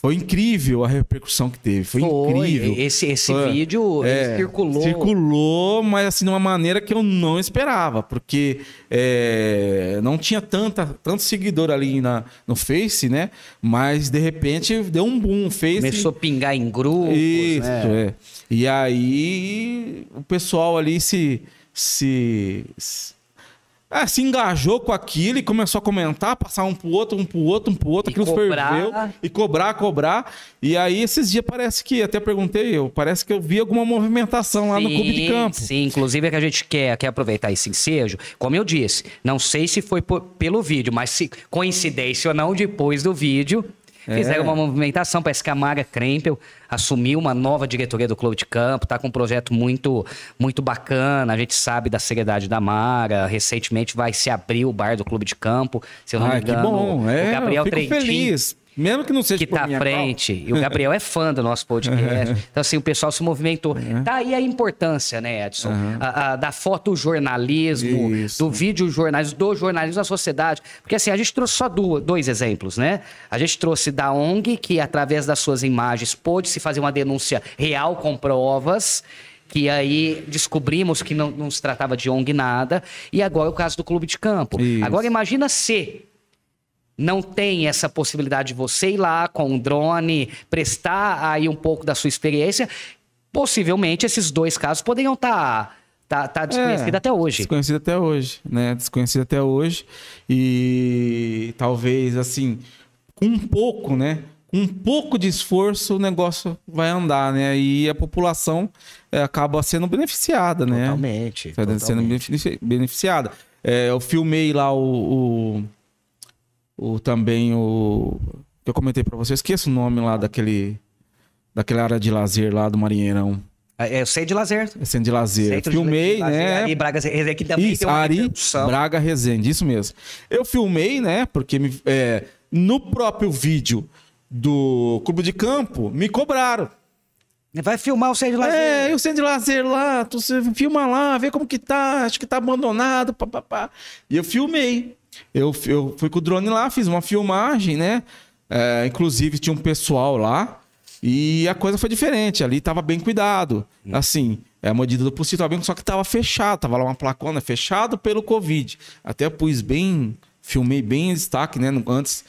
Foi incrível a repercussão que teve. Foi, foi. incrível. Esse, esse foi, vídeo é, circulou. Circulou, mas assim, de uma maneira que eu não esperava. Porque é, não tinha tanta, tanto seguidor ali na, no Face, né? Mas de repente deu um boom. Face, Começou a pingar em grupos. Isso, né? é. E aí o pessoal ali se, se, é, se engajou com aquilo e começou a comentar, passar um pro outro, um pro outro, um pro outro, e aquilo cobrar. ferveu. E cobrar, cobrar. E aí, esses dias parece que, até perguntei eu, parece que eu vi alguma movimentação lá sim, no clube de campo. Sim, inclusive é que a gente quer, quer aproveitar esse ensejo. Como eu disse, não sei se foi por, pelo vídeo, mas se coincidência ou não, depois do vídeo, Fizeram é. uma movimentação, parece que a Mara Krempel assumiu uma nova diretoria do Clube de Campo, está com um projeto muito, muito bacana, a gente sabe da seriedade da Mara, recentemente vai se abrir o bar do Clube de Campo, se eu não ah, me engano. Que bom, é, o Gabriel eu fico Trentin, feliz. Mesmo que não seja que tá à frente. E o Gabriel é fã do nosso podcast. Então, assim, o pessoal se movimentou. Uhum. Tá aí a importância, né, Edson? Uhum. A, a, da fotojornalismo, Isso. do videojornalismo, do jornalismo da sociedade. Porque, assim, a gente trouxe só do, dois exemplos, né? A gente trouxe da ONG, que através das suas imagens pôde se fazer uma denúncia real com provas que aí descobrimos que não, não, se tratava de ONG nada, e agora é o caso do clube de campo. Isso. Agora imagina se não tem essa possibilidade de você ir lá com um drone, prestar aí um pouco da sua experiência, possivelmente esses dois casos poderiam estar tá, tá, tá desconhecido é, até hoje. Desconhecido até hoje, né? Desconhecido até hoje. E talvez, assim, com um pouco, né? Com um pouco de esforço o negócio vai andar, né? E a população é, acaba sendo beneficiada, né? Totalmente. Tá sendo beneficiada. É, eu filmei lá o, o o também o que eu comentei para você, esqueço o nome lá daquele daquela área de lazer lá do Marinheirão. É, eu sei de lazer. É centro de lazer. Centro filmei, de lazer, né? Ari Braga Resende, que também isso, tem uma Ari Braga Resende, isso mesmo. Eu filmei, né? Porque me, é, no próprio vídeo do Clube de Campo, me cobraram. Vai filmar o centro de lazer. É, o centro de lazer lá, tu filma lá, vê como que tá, acho que tá abandonado, papapá. E eu filmei. Eu, eu fui com o drone lá, fiz uma filmagem, né? É, inclusive tinha um pessoal lá e a coisa foi diferente. Ali tava bem cuidado. Hum. Assim, é a medida do possível, tava bem, só que tava fechado, tava lá uma placona fechado pelo Covid. Até pus bem, filmei bem em destaque, né? Antes,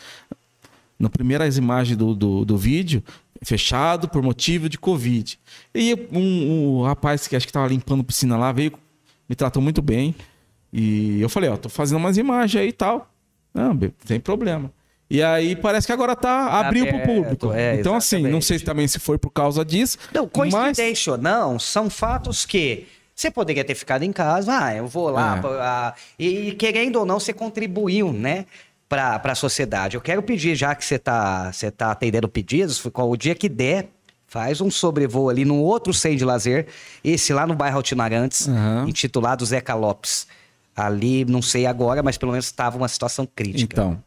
na primeiras imagens do, do, do vídeo, fechado por motivo de Covid. E um, um rapaz que acho que tava limpando piscina lá veio, me tratou muito bem. E eu falei, ó, tô fazendo umas imagens aí e tal. Não, sem problema. E aí parece que agora tá abriu para o público. É, então, assim, não sei também se foi por causa disso. Não, coincidência mas... ou não, são fatos que você poderia ter ficado em casa, ah, eu vou lá. É. Pra, e querendo ou não, você contribuiu, né? Para a sociedade. Eu quero pedir, já que você está você tá atendendo pedidos, o dia que der, faz um sobrevoo ali no outro centro de lazer, esse lá no bairro Altinarantes, uhum. intitulado Zeca Lopes. Ali, não sei agora, mas pelo menos estava uma situação crítica. Então,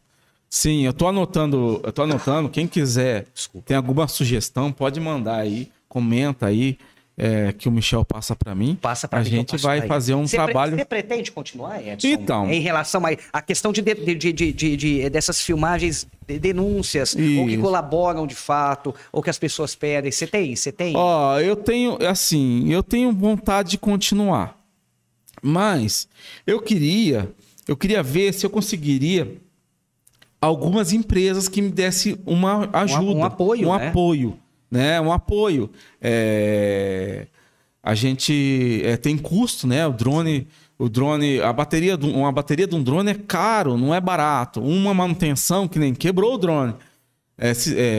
sim, eu tô anotando, eu tô anotando. Quem quiser, Desculpa. tem alguma sugestão, pode mandar aí, comenta aí. É, que o Michel passa para mim. Passa para A gente vai fazer um você trabalho. Você pretende continuar, Edson? Então. Em relação a, questão de, de, de, de, dessas filmagens, de denúncias, Isso. ou que colaboram de fato, ou que as pessoas pedem. Você tem? Você tem? Ó, eu tenho, assim, eu tenho vontade de continuar. Mas eu queria, eu queria ver se eu conseguiria algumas empresas que me dessem uma ajuda. Um, um apoio, Um né? apoio, né? Um apoio. É, A gente é, tem custo, né? O drone... O drone, a bateria, de um- uma bateria de um drone é caro, não é barato. Uma manutenção que nem quebrou o drone é,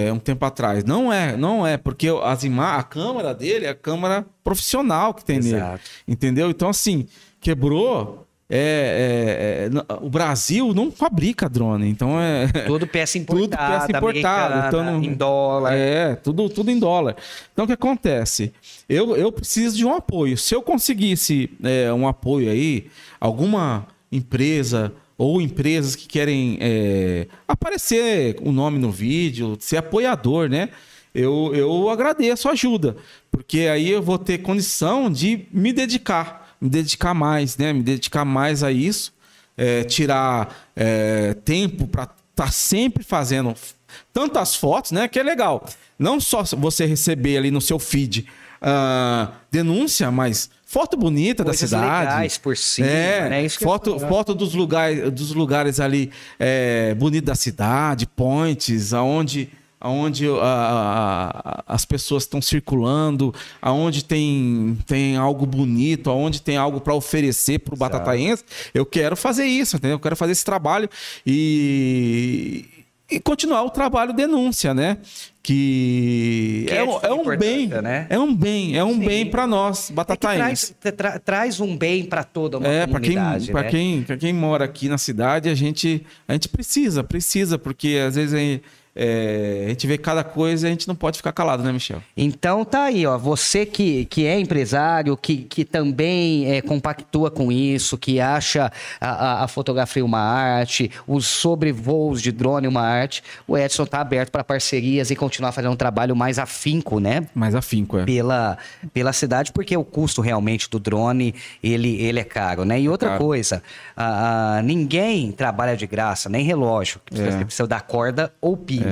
é, um tempo atrás. Não é, não é, porque as ima a câmera dele é a câmera profissional que tem nele. Exato. Entendeu? Então, assim, quebrou. é, é, é, o Brasil não fabrica drone, então é. Tudo peça Tudo importada, peça importada, então em dólar. É, tudo, tudo em dólar. Então o que acontece? Eu, eu preciso de um apoio. Se eu conseguisse é, um apoio aí, alguma empresa ou empresas que querem é, aparecer o nome no vídeo, ser apoiador, né? Eu, eu agradeço a ajuda, porque aí eu vou ter condição de me dedicar, me dedicar mais, né? Me dedicar mais a isso, é, tirar é, tempo para estar sempre fazendo tantas fotos, né? Que é legal. Não só você receber ali no seu feed ah, denúncia, mas foto bonita Coisas da cidade. legais por cima, É, né? Isso que eu ia foto, foto dos lugares, dos lugares ali é, bonitos da cidade, points, aonde, aonde a- a- a- as pessoas estão circulando, aonde tem, tem algo bonito, aonde tem algo para oferecer para o batataense. Eu quero fazer isso, entendeu? Eu quero fazer esse trabalho e, e continuar o trabalho denúncia, né? Que, Que é, é um- é um bem, né? é um bem, é um Sim. bem para nós É batataenses. traz, tra- traz um bem para toda uma É, para quem, comunidade, pra né? quem, pra quem mora aqui na cidade, a gente, a gente precisa, precisa, porque às vezes a gente, é, a gente vê cada coisa e a gente não pode ficar calado, né, Michel? Então tá aí, ó. Você que, que é empresário, que, que também é, compactua com isso, que acha a, a- a fotografia uma arte, os sobrevoos de drone uma arte, o Edson tá aberto para parcerias e continuar fazendo um trabalho mais afinco, né? Mais afinco, é. Pela, pela cidade, porque o custo realmente do drone, ele, ele é caro, né? E outra coisa, ah, ah, ninguém trabalha de graça, nem relógio. É. Você precisa dar corda ou pilha.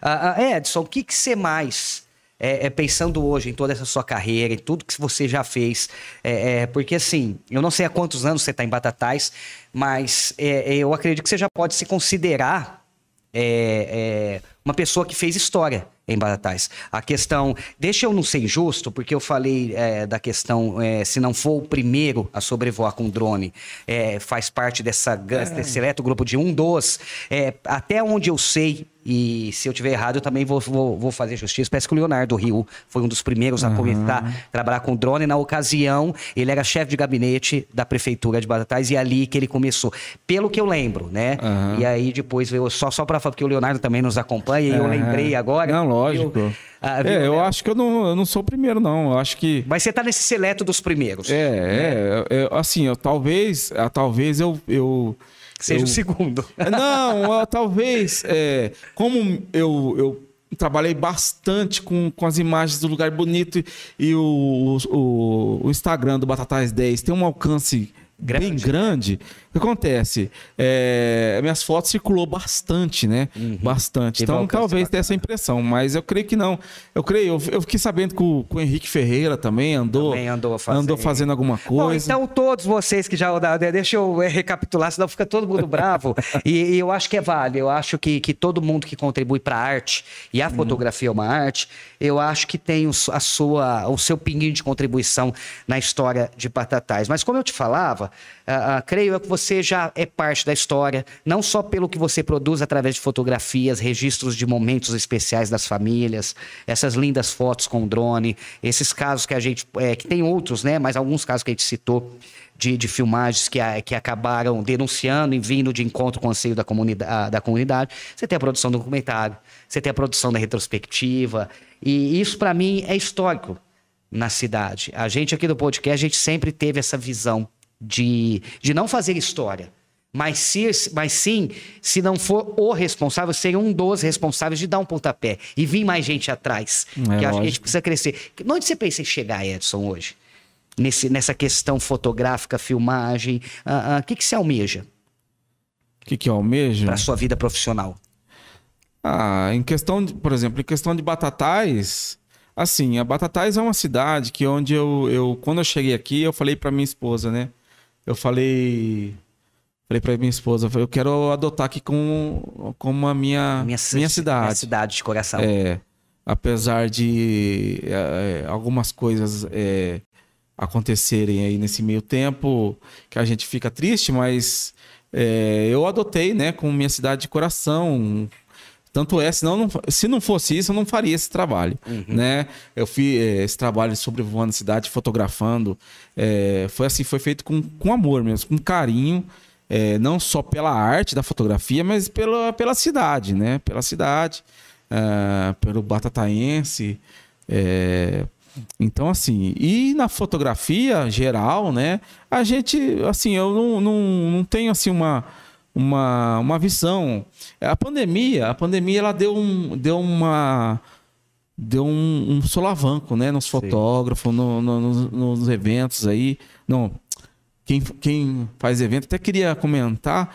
Ah, ah, Edson, o que, que você mais... É, é, pensando hoje em toda essa sua carreira, em tudo que você já fez, é, é, porque assim, eu não sei há quantos anos você está em Batatais, mas é, eu acredito que você já pode se considerar é, é, uma pessoa que fez história em Batatais. A questão, deixa eu não ser injusto, porque eu falei é, da questão, é, se não for o primeiro a sobrevoar com drone, é, faz parte dessa, desse seleto grupo de um dos, é, até onde eu sei, e se eu tiver errado, eu também vou, vou, vou fazer justiça. Parece que o Leonardo Rio foi um dos primeiros a começar a trabalhar com drone. Na ocasião, ele era chefe de gabinete da prefeitura de Batatais e é ali que ele começou. Pelo que eu lembro, né? Aham. E aí depois veio, só, só para falar, porque o Leonardo também nos acompanha, e eu É. lembrei agora. Não, lógico. viu? Ah, viu, é, eu né? acho que eu não, eu não sou o primeiro, não. Eu acho que. Mas você tá nesse seleto dos primeiros. É, é, é, assim, eu, talvez, ah, talvez eu. eu Seja eu- o segundo. Não, eu, talvez, é, como eu, eu trabalhei bastante com, com as imagens do lugar bonito e o, o, o Instagram do Batatais 10 tem um alcance Grande. bem grande, o que acontece? É, minhas fotos circulou bastante, né? Bastante. Teve Então, talvez tenha essa impressão, mas eu creio que não. Eu creio, eu, eu fiquei sabendo que o, que o Henrique Ferreira também andou, Também andou fazendo. andou fazendo alguma Bom, coisa. então todos vocês que já rodaram, deixa eu eh, recapitular, senão fica todo mundo bravo. e, e eu acho que é válido, eu acho que, que todo mundo que contribui para a arte, e Uhum. a fotografia é uma arte, eu acho que tem o, a sua, o seu pinguinho de contribuição na história de Batatais. Mas como eu te falava, ah, creio que você já é parte da história, não só pelo que você produz através de fotografias, registros de momentos especiais das famílias, essas lindas fotos com drone, esses casos que a gente. eh, que tem outros, né? Mas alguns casos que a gente citou. De, de filmagens que, a- que acabaram denunciando e vindo de encontro com o anseio da, comunidade, ah, da comunidade. Você tem a produção do documentário, você tem a produção da retrospectiva, e isso para mim é histórico na cidade. A gente aqui do podcast, a gente sempre teve essa visão de, de não fazer história. Mas, se, mas sim, se não for o responsável, ser um dos responsáveis de dar um pontapé e vir mais gente atrás. É, que eu acho que a gente precisa crescer. Onde você pensa em chegar, Edson, hoje? Nesse, nessa questão fotográfica, filmagem. Ah, ah, O que, que você almeja O que, que eu almejo? para sua vida profissional? Ah, em questão, de, por exemplo, em questão de Batatais, assim, a Batatais é uma cidade que onde eu, eu quando eu cheguei aqui, eu falei para minha esposa, né? Eu falei, Falei pra minha esposa, eu quero adotar aqui como, como a minha, minha, minha cidade. Minha cidade de coração. É, apesar de é, algumas coisas é, acontecerem aí nesse meio tempo que a gente fica triste, mas é, eu adotei, né, como minha cidade de coração. Tanto é, senão não, se não fosse isso, eu não faria esse trabalho, né? Eu fiz é, esse trabalho sobrevoando a cidade, fotografando. é, foi assim, foi feito com, com amor mesmo, com carinho. é, não só pela arte da fotografia, mas pela, pela cidade, né? Pela cidade, ah, pelo batataense. é, então, assim, e na fotografia geral, né? A gente, assim, eu não, não, não tenho, assim, uma, uma, uma visão. A pandemia, a pandemia, ela deu, um, deu uma... Deu um, um solavanco, né? Nos fotógrafos, no- no- nos, nos eventos aí. Não, quem, quem faz evento, até queria comentar,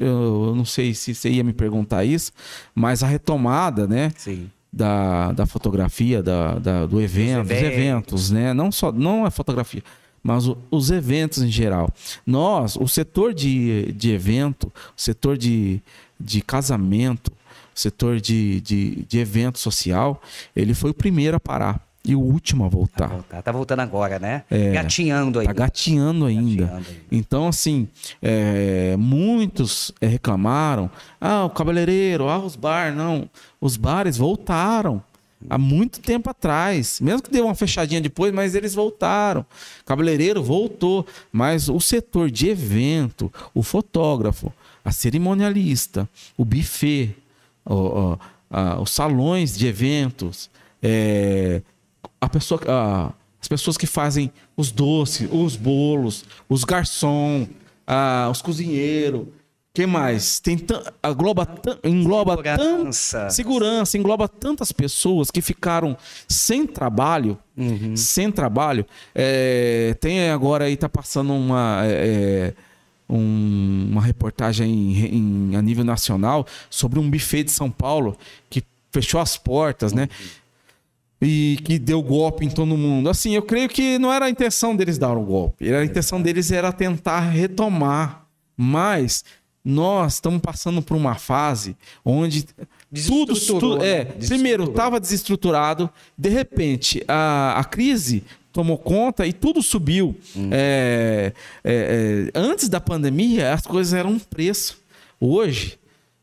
eu, não sei se você ia me perguntar isso, mas a retomada, né? Sim. da, da fotografia, da, da- do evento, dos eventos. né? Não só não a fotografia, mas o- os eventos em geral. Nós, o setor de, de evento, o setor de, de casamento, o setor de, de, de evento social, ele foi o primeiro a parar e o último a voltar. Voltar. Tá voltando agora, né? Gatinhando aí. Tá gatinhando ainda. Gatinhando ainda. Então, assim, é, muitos é, reclamaram. Ah, o cabeleireiro, ah, os bar, não. Os bares voltaram há muito tempo atrás. Mesmo que deu uma fechadinha depois, mas eles voltaram. Cabeleireiro voltou. Mas o setor de evento, o fotógrafo, a cerimonialista, o buffet, o- o- a- os salões de eventos, é, a pessoa, a- as pessoas que fazem os doces, os bolos, os garçom, os cozinheiros, que mais? Tem engloba, engloba Segurança. segurança, engloba tantas pessoas que ficaram sem trabalho, sem trabalho. É, tem agora aí tá passando uma é, um- uma reportagem em- em- a nível nacional sobre um buffet de São Paulo que fechou as portas, né? e que deu golpe em todo mundo. Assim, eu creio que não era a intenção deles dar o golpe. A intenção deles era tentar retomar. Mas nós estamos passando por uma fase onde tudo, tudo né? é, primeiro estava desestruturado, de repente a, a crise tomou conta e tudo subiu. Hum. É, é, é, antes da pandemia as coisas eram um preço. Hoje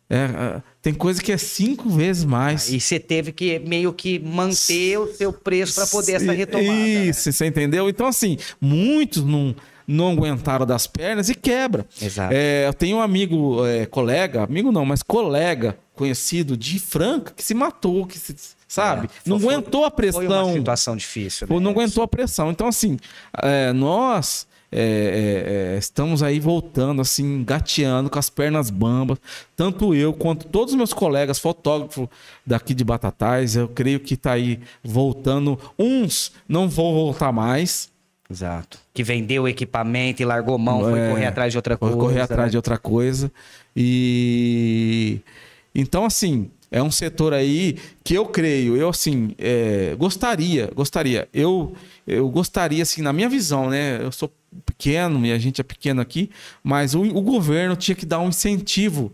é, é, tem coisa que é cinco vezes mais. E você teve que meio que manter o seu preço para poder essa retomada. né? Isso, você entendeu? Então, assim, muitos não, não aguentaram das pernas e quebra. Exato. É, eu tenho um amigo, é, colega, amigo não, mas colega conhecido de Franca que se matou, que se, sabe? É, não foi- aguentou a pressão. Foi uma situação difícil. Né? não aguentou a pressão. Então, assim, é, nós é, é, é, estamos aí voltando, assim, gateando com as pernas bambas. Tanto eu quanto todos os meus colegas fotógrafos daqui de Batatais, eu creio que está aí voltando. Uns não vão voltar mais. Exato. Que vendeu o equipamento e largou mão, foi É, correr atrás de outra Foi coisa. correr atrás né? de outra coisa. E então, assim, é um setor aí que eu creio, eu assim, é, gostaria, gostaria. Eu, eu gostaria, assim, na minha visão, né? Eu sou pequeno e a gente é pequeno aqui, mas o, o governo tinha que dar um incentivo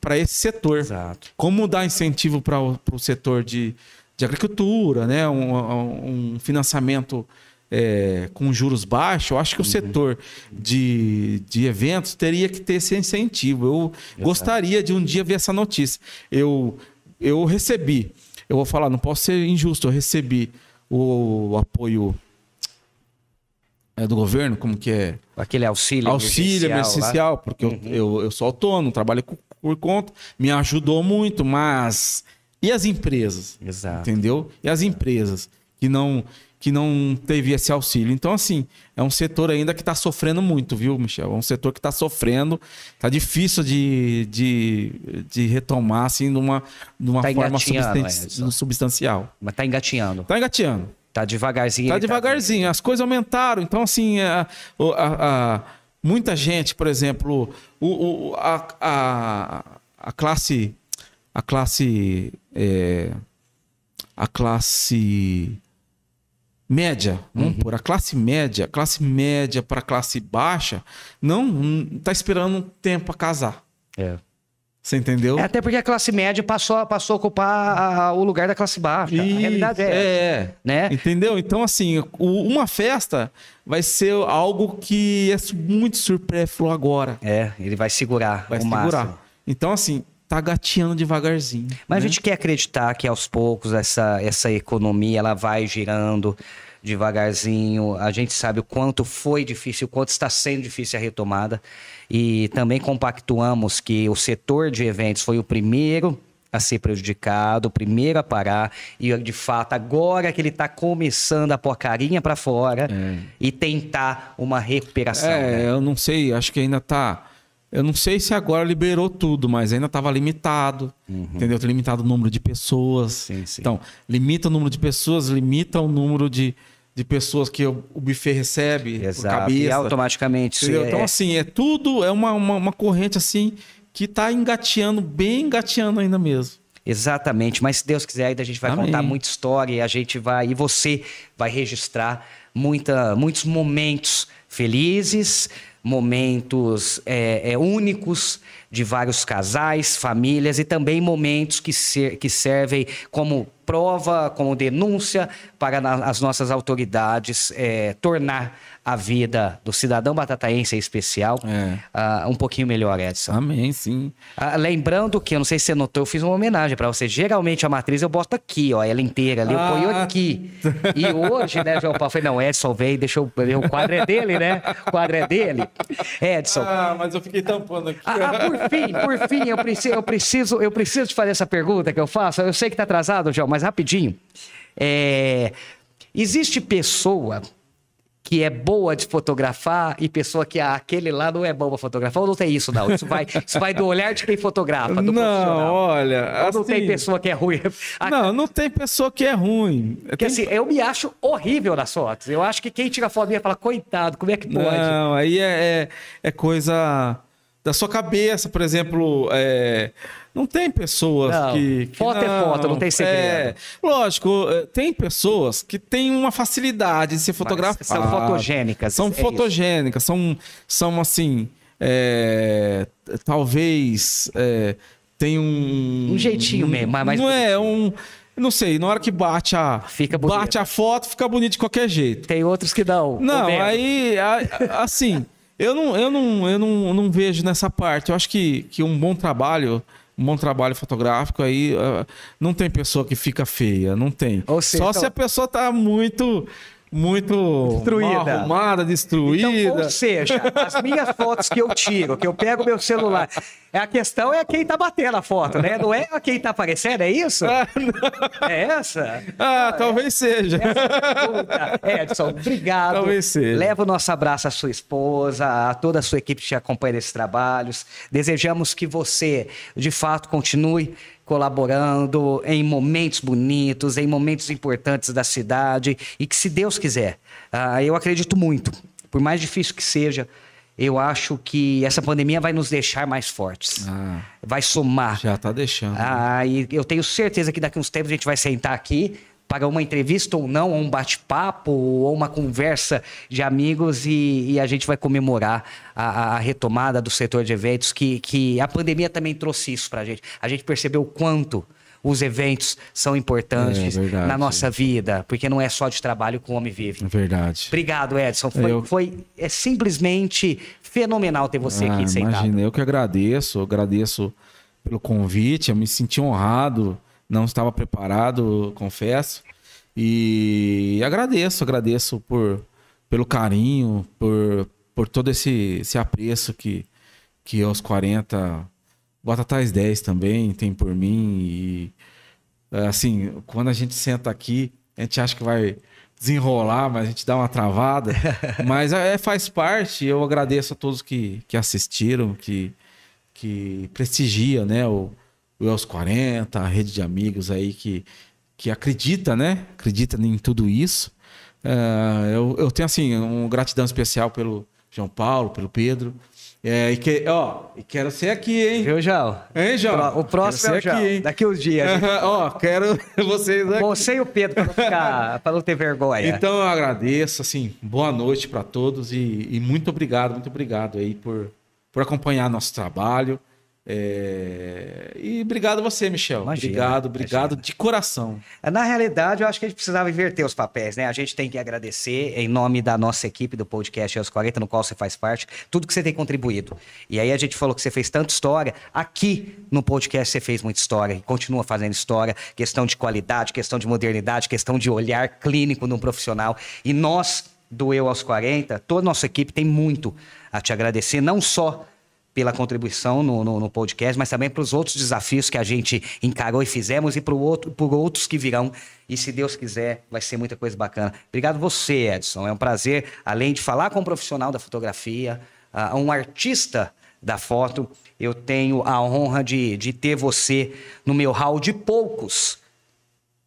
para esse setor. Exato. Como dar incentivo para o setor de, de agricultura, né? um, um financiamento é, com juros baixos, eu acho que o setor de, de eventos teria que ter esse incentivo. Eu gostaria de um dia ver essa notícia. Eu, eu recebi, eu vou falar, não posso ser injusto, eu recebi o, apoio é, do governo, como que é? Aquele auxílio auxílio emergencial porque eu, eu, eu sou autônomo, trabalho com- por conta, me ajudou muito, mas e as empresas? Exato. Entendeu? E as empresas que não que não teve esse auxílio. Então, assim, é um setor ainda que está sofrendo muito, viu, Michel? É um setor que está sofrendo, tá difícil de, de, de retomar, assim, numa, numa Tá forma engatinhando, substan- Edson. substancial. Mas tá engatinhando. Tá engateando. Tá devagarzinho. Tá ele devagarzinho, as coisas aumentaram. Então, assim, a, o- a- a- muita gente, por exemplo, o, o- a, a, a classe. A classe. é, a classe média, vamos por a classe média, classe média para classe baixa, não, não tá esperando um tempo para casar. É. Você entendeu? É, Até porque a classe média passou, passou a ocupar a- o lugar da classe baixa. a realidade é, é, né? Entendeu? Então, assim, o- uma festa vai ser algo que é muito supérfluo agora. É, ele vai segurar Vai segurar. máximo. Então, assim, tá gateando devagarzinho. Mas a né? gente quer acreditar que aos poucos essa, essa economia ela vai girando devagarzinho. A gente sabe o quanto foi difícil, o quanto está sendo difícil a retomada. E também compactuamos que o setor de eventos foi o primeiro a ser prejudicado, o primeiro a parar. E de fato, agora que ele está começando a pôr a carinha para fora e tentar uma recuperação. É, né? eu não sei, acho que ainda tá. Eu não sei se agora liberou tudo, mas ainda estava limitado. Entendeu? Tá limitado o número de pessoas. Uhum. Sim, sim. Então, limita o número de pessoas, limita o número de, de pessoas que o, o buffet recebe por Exato. cabeça. E automaticamente Entendeu? é- Então, assim, é tudo, é uma, uma, uma corrente assim que tá engateando, bem engateando ainda mesmo. Exatamente, mas se Deus quiser, ainda a gente vai Amém. contar muita história e a gente vai, e você vai registrar muita, muitos momentos felizes, momentos é, é, únicos de vários casais, famílias e também momentos que, ser, que servem como prova, como denúncia para na- as nossas autoridades é, tornar a vida do cidadão batataense em especial É. ah, um pouquinho melhor, Edson. Amém, sim. Ah, lembrando que, eu não sei se você notou, eu fiz uma homenagem pra você. Geralmente a matriz eu boto aqui, ó, ela inteira ali, eu ponho Ah. aqui. E hoje, né, João Paulo, eu falei, não, Edson veio, deixa eu. O quadro é dele, né? O quadro é dele. Edson. Ah, mas eu fiquei tampando aqui. Ah, ah, por fim, por fim, eu preciso, eu, preciso, eu preciso te fazer essa pergunta que eu faço. Eu sei que tá atrasado, João, mas rapidinho. É, existe pessoa que é boa de fotografar e pessoa que ah, aquele lá não é bom pra fotografar. Ou não tem isso, não? Isso vai, isso vai do olhar de quem fotografa, do não, profissional. olha. Ou não tem assim, pessoa que é ruim. Não, não tem pessoa que é ruim. Porque Tem- assim, eu me acho horrível nas fotos. Eu acho que quem tira foto minha fala, coitado, como é que pode? Não, aí é, é, é coisa da sua cabeça, por exemplo. é, não tem pessoas Não, que, que foto é foto, não tem segredo. É, lógico, é, tem pessoas que têm uma facilidade de se fotografar. são fotogênicas, São é isso. fotogênicas, são, são assim. é, talvez é, tem um. Um jeitinho mesmo, mas Não é um. Não sei, na hora que bate a, Fica bonito. bate a foto, fica bonito de qualquer jeito. Tem outros que não. Não, aí, a- assim, eu não, eu não, eu não, não vejo nessa parte. Eu acho que, que um bom trabalho, um bom trabalho fotográfico aí, ah, não tem pessoa que fica feia, não tem. Seja, Só então- se a pessoa tá muito, muito Destruída. arrumada, destruída. Então, ou seja, as minhas fotos que eu tiro, que eu pego meu celular, é a questão é quem tá batendo a foto, né? Não é quem tá aparecendo, é isso? Ah. É essa? Ah, talvez seja. Puta. Edson, obrigado. Talvez seja. Leva o nosso abraço à sua esposa, a toda a sua equipe que te acompanha nesses trabalhos. Desejamos que você, de fato, continue colaborando em momentos bonitos, em momentos importantes da cidade e que, se Deus quiser, ah, eu acredito muito, por mais difícil que seja, eu acho que essa pandemia vai nos deixar mais fortes, Ah. vai somar. Já tá deixando. Ah, e eu tenho certeza que daqui uns tempos a gente vai sentar aqui para uma entrevista ou não, ou um bate-papo, ou uma conversa de amigos e, e a gente vai comemorar a, a- retomada do setor de eventos, que, que a pandemia também trouxe isso para a gente. A gente percebeu o quanto os eventos são importantes É verdade. na nossa vida, porque não é só de trabalho que o homem vive. É verdade. Obrigado, Edson. Foi, Eu- foi é simplesmente fenomenal ter você Ah, aqui sentado. Imagina, eu que agradeço, eu agradeço pelo convite, eu me senti honrado, não estava preparado, confesso. E agradeço, agradeço por, pelo carinho, por, por todo esse, esse apreço que, que aos 40, Batatais 10 também tem por mim. E é, assim, quando a gente senta aqui, a gente acha que vai desenrolar, mas a gente dá uma travada. mas é, faz parte. Eu agradeço a todos que, que assistiram, que, que prestigia, né? O, o EOS 40, a rede de amigos aí que, que acredita, né? Acredita em tudo isso. É, eu, eu tenho, assim, uma gratidão especial pelo, João Paulo, pelo Pedro. É, e, que, ó, e quero ser aqui, hein? Viu, João? Hein, João? O próximo é o João. Aqui, Daqui uns dias. ó, quero vocês aqui. Você e o Pedro, para não, ficar, pra não ter vergonha. Então eu agradeço, assim, boa noite para todos e, e, muito obrigado, muito obrigado aí por, por acompanhar nosso trabalho. É... E obrigado a você, Michel. Imagina, obrigado, obrigado imagina. de coração. Na realidade, eu acho que a gente precisava inverter os papéis, né? A gente tem que agradecer em nome da nossa equipe do podcast aos 40, no qual você faz parte, tudo que você tem contribuído. E aí a gente falou que você fez tanta história. Aqui no podcast você fez muita história e continua fazendo história. Questão de qualidade, questão de modernidade, questão de olhar clínico no profissional. E nós, do Eu aos 40, toda a nossa equipe tem muito a te agradecer, não só pela contribuição no, no, no, podcast, mas também para os outros desafios que a gente encarou e fizemos e por, outro, por outros que virão. E se Deus quiser, vai ser muita coisa bacana. Obrigado você, Edson. É um prazer, além de falar com um profissional da fotografia, uh, um artista da foto, eu tenho a honra de, de ter você no meu hall de poucos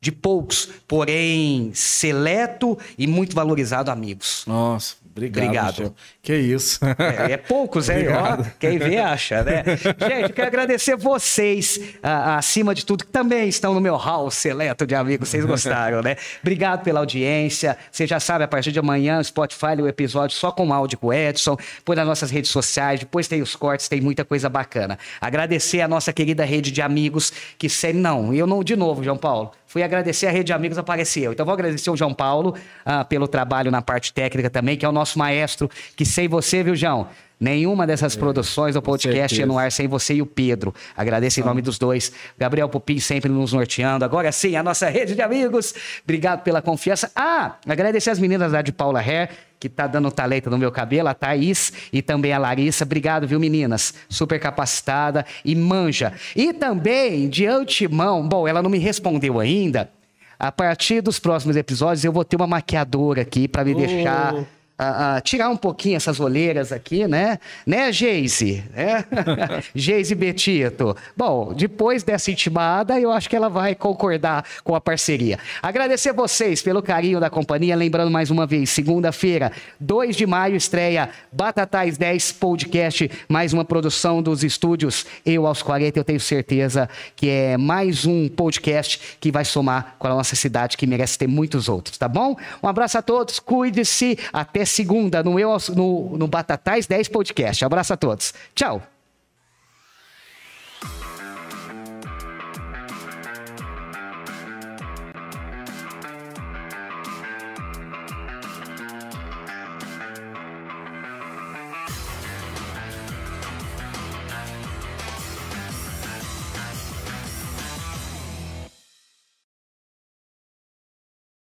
de poucos, porém seleto e muito valorizado amigos. Nossa, obrigado. Obrigado. Que isso. É, é poucos, hein? Ó, quem vê acha, né? Gente, quero agradecer vocês, acima de tudo, que também estão no meu hall seleto de amigos. Vocês gostaram, né? Obrigado pela audiência. Você já sabe, a partir de amanhã, o Spotify, o episódio só com áudio com o Edson, por nas nossas redes sociais, depois tem os cortes, tem muita coisa bacana. Agradecer a nossa querida rede de amigos que sempre. Não, eu não, de novo, João Paulo fui agradecer a Rede de Amigos apareceu. Então vou agradecer o João Paulo ah, pelo trabalho na parte técnica também, que é o nosso maestro, que sem você, viu, João? Nenhuma dessas é, produções do podcast é no ar sem você e o Pedro. Agradeço em nome dos dois. Gabriel Pupim sempre nos norteando. Agora sim, a nossa rede de amigos. Obrigado pela confiança. Ah, agradecer as meninas lá de Paula Hair, que tá dando talento no meu cabelo, a Thaís e também a Larissa. Obrigado, viu, meninas? Super capacitada e manja. E também, de antemão, bom, ela não me respondeu ainda. A partir dos próximos episódios, eu vou ter uma maquiadora aqui para me oh. deixar a, a, tirar um pouquinho essas olheiras aqui, né? Né, Geise? É? Geise Betito. Bom, depois dessa intimada, eu acho que ela vai concordar com a parceria. Agradecer vocês pelo carinho da companhia. Lembrando mais uma vez, segunda-feira, 2 de maio, estreia Batatais 10 Podcast, mais uma produção dos estúdios Eu aos 40. Eu tenho certeza que é mais um podcast que vai somar com a nossa cidade, que merece ter muitos outros, tá bom? Um abraço a todos, cuide-se, até segunda no, Eu, no, no Batatais 10 Podcast. Abraço a todos. Tchau.